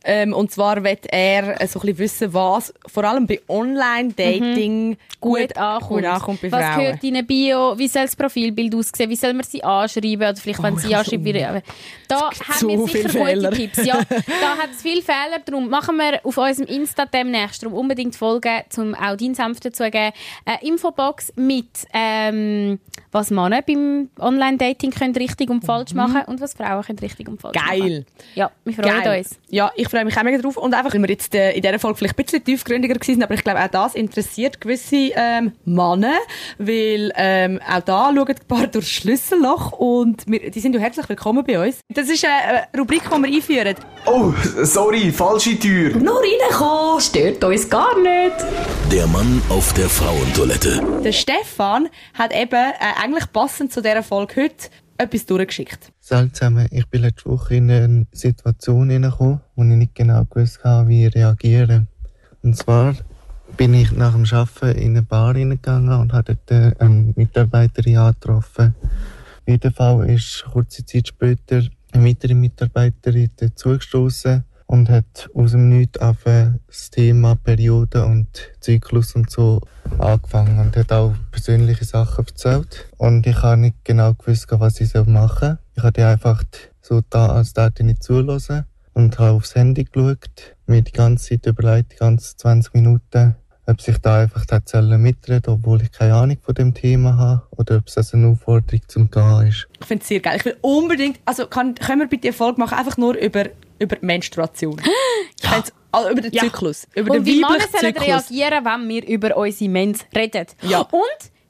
Ähm, und zwar wird er äh, so ein bisschen wissen, was vor allem bei Online-Dating gut ankommt. gut ankommt bei Was Frauen. gehört in eine Bio? Wie soll das Profilbild aussehen? Wie soll man sie anschreiben? Oder vielleicht, wenn Oh, sie ich anschreiben. Da haben so wir sicher Fehler. gute Tipps. Ja, [LAUGHS] da hat es viele Fehler. Darum machen wir auf unserem Insta demnächst darum unbedingt folgen, um auch deinen Senf dazu zu geben. Eine Infobox mit, ähm, was Männer beim Online-Dating können richtig und falsch machen und was Frauen können richtig und falsch machen. Mhm. Geil. Ja, wir freuen Geil. uns. Ja, ich freue mich auch mega drauf. Und einfach, weil wir jetzt äh, in dieser Folge vielleicht ein bisschen tiefgründiger waren, aber ich glaube, auch das interessiert gewisse ähm, Männer, weil ähm, auch da schauen ein paar durchs Schlüsselloch und wir, die sind ja herzlich willkommen bei uns. Das ist eine Rubrik, die wir einführen. Oh, sorry, falsche Tür. Nur reinkommen, stört uns gar nicht. Der Mann auf der Frauentoilette. Der Stefan hat eben äh, eigentlich passend zu dieser Folge heute etwas durchgeschickt. Zusammen, ich bin letzte Woche in eine Situation hineingekommen, wo ich nicht genau gewusst habe, wie ich reagieren. Und zwar bin ich nach dem Arbeiten in eine Bar hineingegangen und habe dort äh, eine Mitarbeiterin angetroffen. Auf jeden Fall ist kurze Zeit später eine weitere Mitarbeiterin dazugestoßen und hat aus dem Nichts auf das Thema Periode und Zyklus und so angefangen und hat auch persönliche Sachen erzählt. Und ich habe nicht genau gewusst, was ich machen soll. Ich habe einfach so da, als da nicht zulassen und habe aufs Handy geschaut, mir die ganze Zeit überlegt, die ganzen 20 Minuten, ob sich da einfach tatsächlich mitreden, obwohl ich keine Ahnung von dem Thema habe, oder ob es also eine Aufforderung zum Gehen ist. Ich finde es sehr geil. Ich will unbedingt, also kann, können wir bitte eine Folge machen, einfach nur über, über Menstruation. [GASPS] Find's- also über den Ja. Zyklus. Über Und den wie Männer sollen reagieren, wenn wir über unsere Mens reden. Ja. Und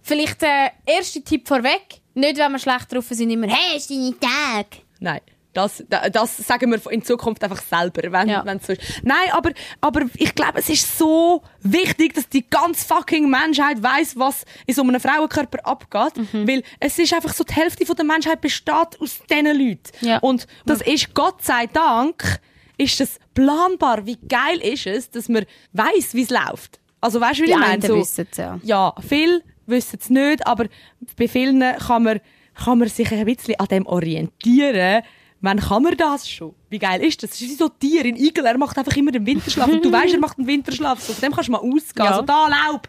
vielleicht der erste Tipp vorweg. Nicht, wenn wir schlecht drauf sind, immer, hey, ist deine Tag. Nein. Das, da- das sagen wir in Zukunft einfach selber, wenn Ja. wenn es so ist. Nein, aber, aber ich glaube, es ist so wichtig, dass die ganze fucking Menschheit weiß, was in so einem Frauenkörper abgeht. Mhm. Weil es ist einfach so, die Hälfte von der Menschheit besteht aus diesen Leuten. Ja. Und das ist, Gott sei Dank, ist das planbar. Wie geil ist es, dass man weiß, wie es läuft. Also weißt du, wie Die ich meine? So, wissen's, ja. ja, viele wissen es nicht, aber bei vielen kann man, kann man sich ein bisschen an dem orientieren. Wann kann man das schon? Wie geil ist das? Das ist wie so ein Tier. Ein Igel, er macht einfach immer den Winterschlaf. Und du [LAUGHS] weißt, er macht einen Winterschlaf. So, von dem kannst du mal ausgehen. Ja. Also da Laub.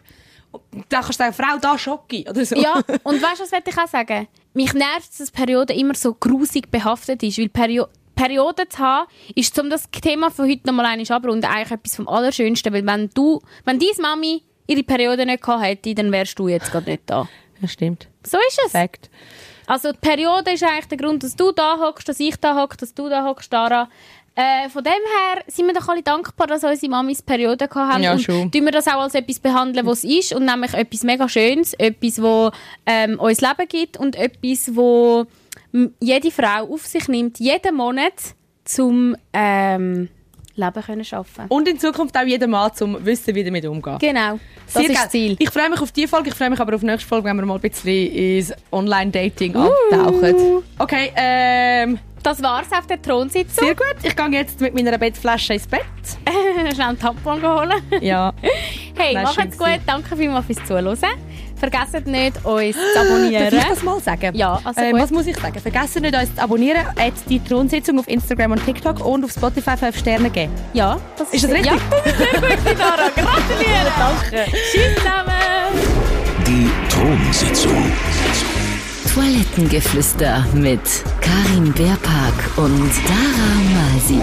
Und dann kannst du sagen, Frau, da Schocki. Oder so. Ja, [LAUGHS] und weißt du, was wollte ich auch sagen? Mich nervt, dass Periode immer so grusig behaftet ist, weil Perio Perioden zu haben, ist, um das Thema von heute noch mal einmal abrunden, eigentlich etwas vom Allerschönsten, weil wenn du, wenn deine Mami ihre Periode nicht gehabt hätte, dann wärst du jetzt gerade nicht da. ja stimmt. So ist es. Fakt. Also die Periode ist eigentlich der Grund, dass du da hockst, dass ich da hocke, dass du da hockst, Dara. Äh, von dem her sind wir doch alle dankbar, dass unsere Mamis Periode gehabt haben. Ja, und schon. tun wir das auch als etwas behandeln, was es ist. Und nämlich etwas mega Schönes, etwas, wo ähm, uns Leben gibt und etwas, wo jede Frau auf sich nimmt, jeden Monat zum ähm, Leben können schaffen. Und in Zukunft auch jeden Mal zum Wissen, wie damit umgehen. Genau, das Sehr ist das Ziel. Ich freue mich auf die Folge, ich freue mich aber auf die nächste Folge, wenn wir mal ein bisschen ins Online-Dating Uh. abtauchen. Okay, ähm, Das war's auf der Thronsitzung. sehr gut. Ich gehe jetzt mit meiner Bettflasche ins Bett. [LAUGHS] Schnell einen Tampon holen. Ja. Hey, macht's gut. Danke vielmals fürs Zuhören. Vergesst nicht, uns zu Darf abonnieren. ich das mal sagen? Ja, also äh. Was muss ich sagen? Vergessen nicht, uns zu abonnieren, at die Thronsitzung auf Instagram und TikTok und auf Spotify 5 Sterne geben. Ja, das Ist das richtig? Ja, das [LAUGHS] ist sehr gut, Dinara. Gratuliere. [LAUGHS] Danke. Tschüss zusammen. Die Thronsitzung. Toilettengeflüster mit Karin Beerpark und Dara Masi.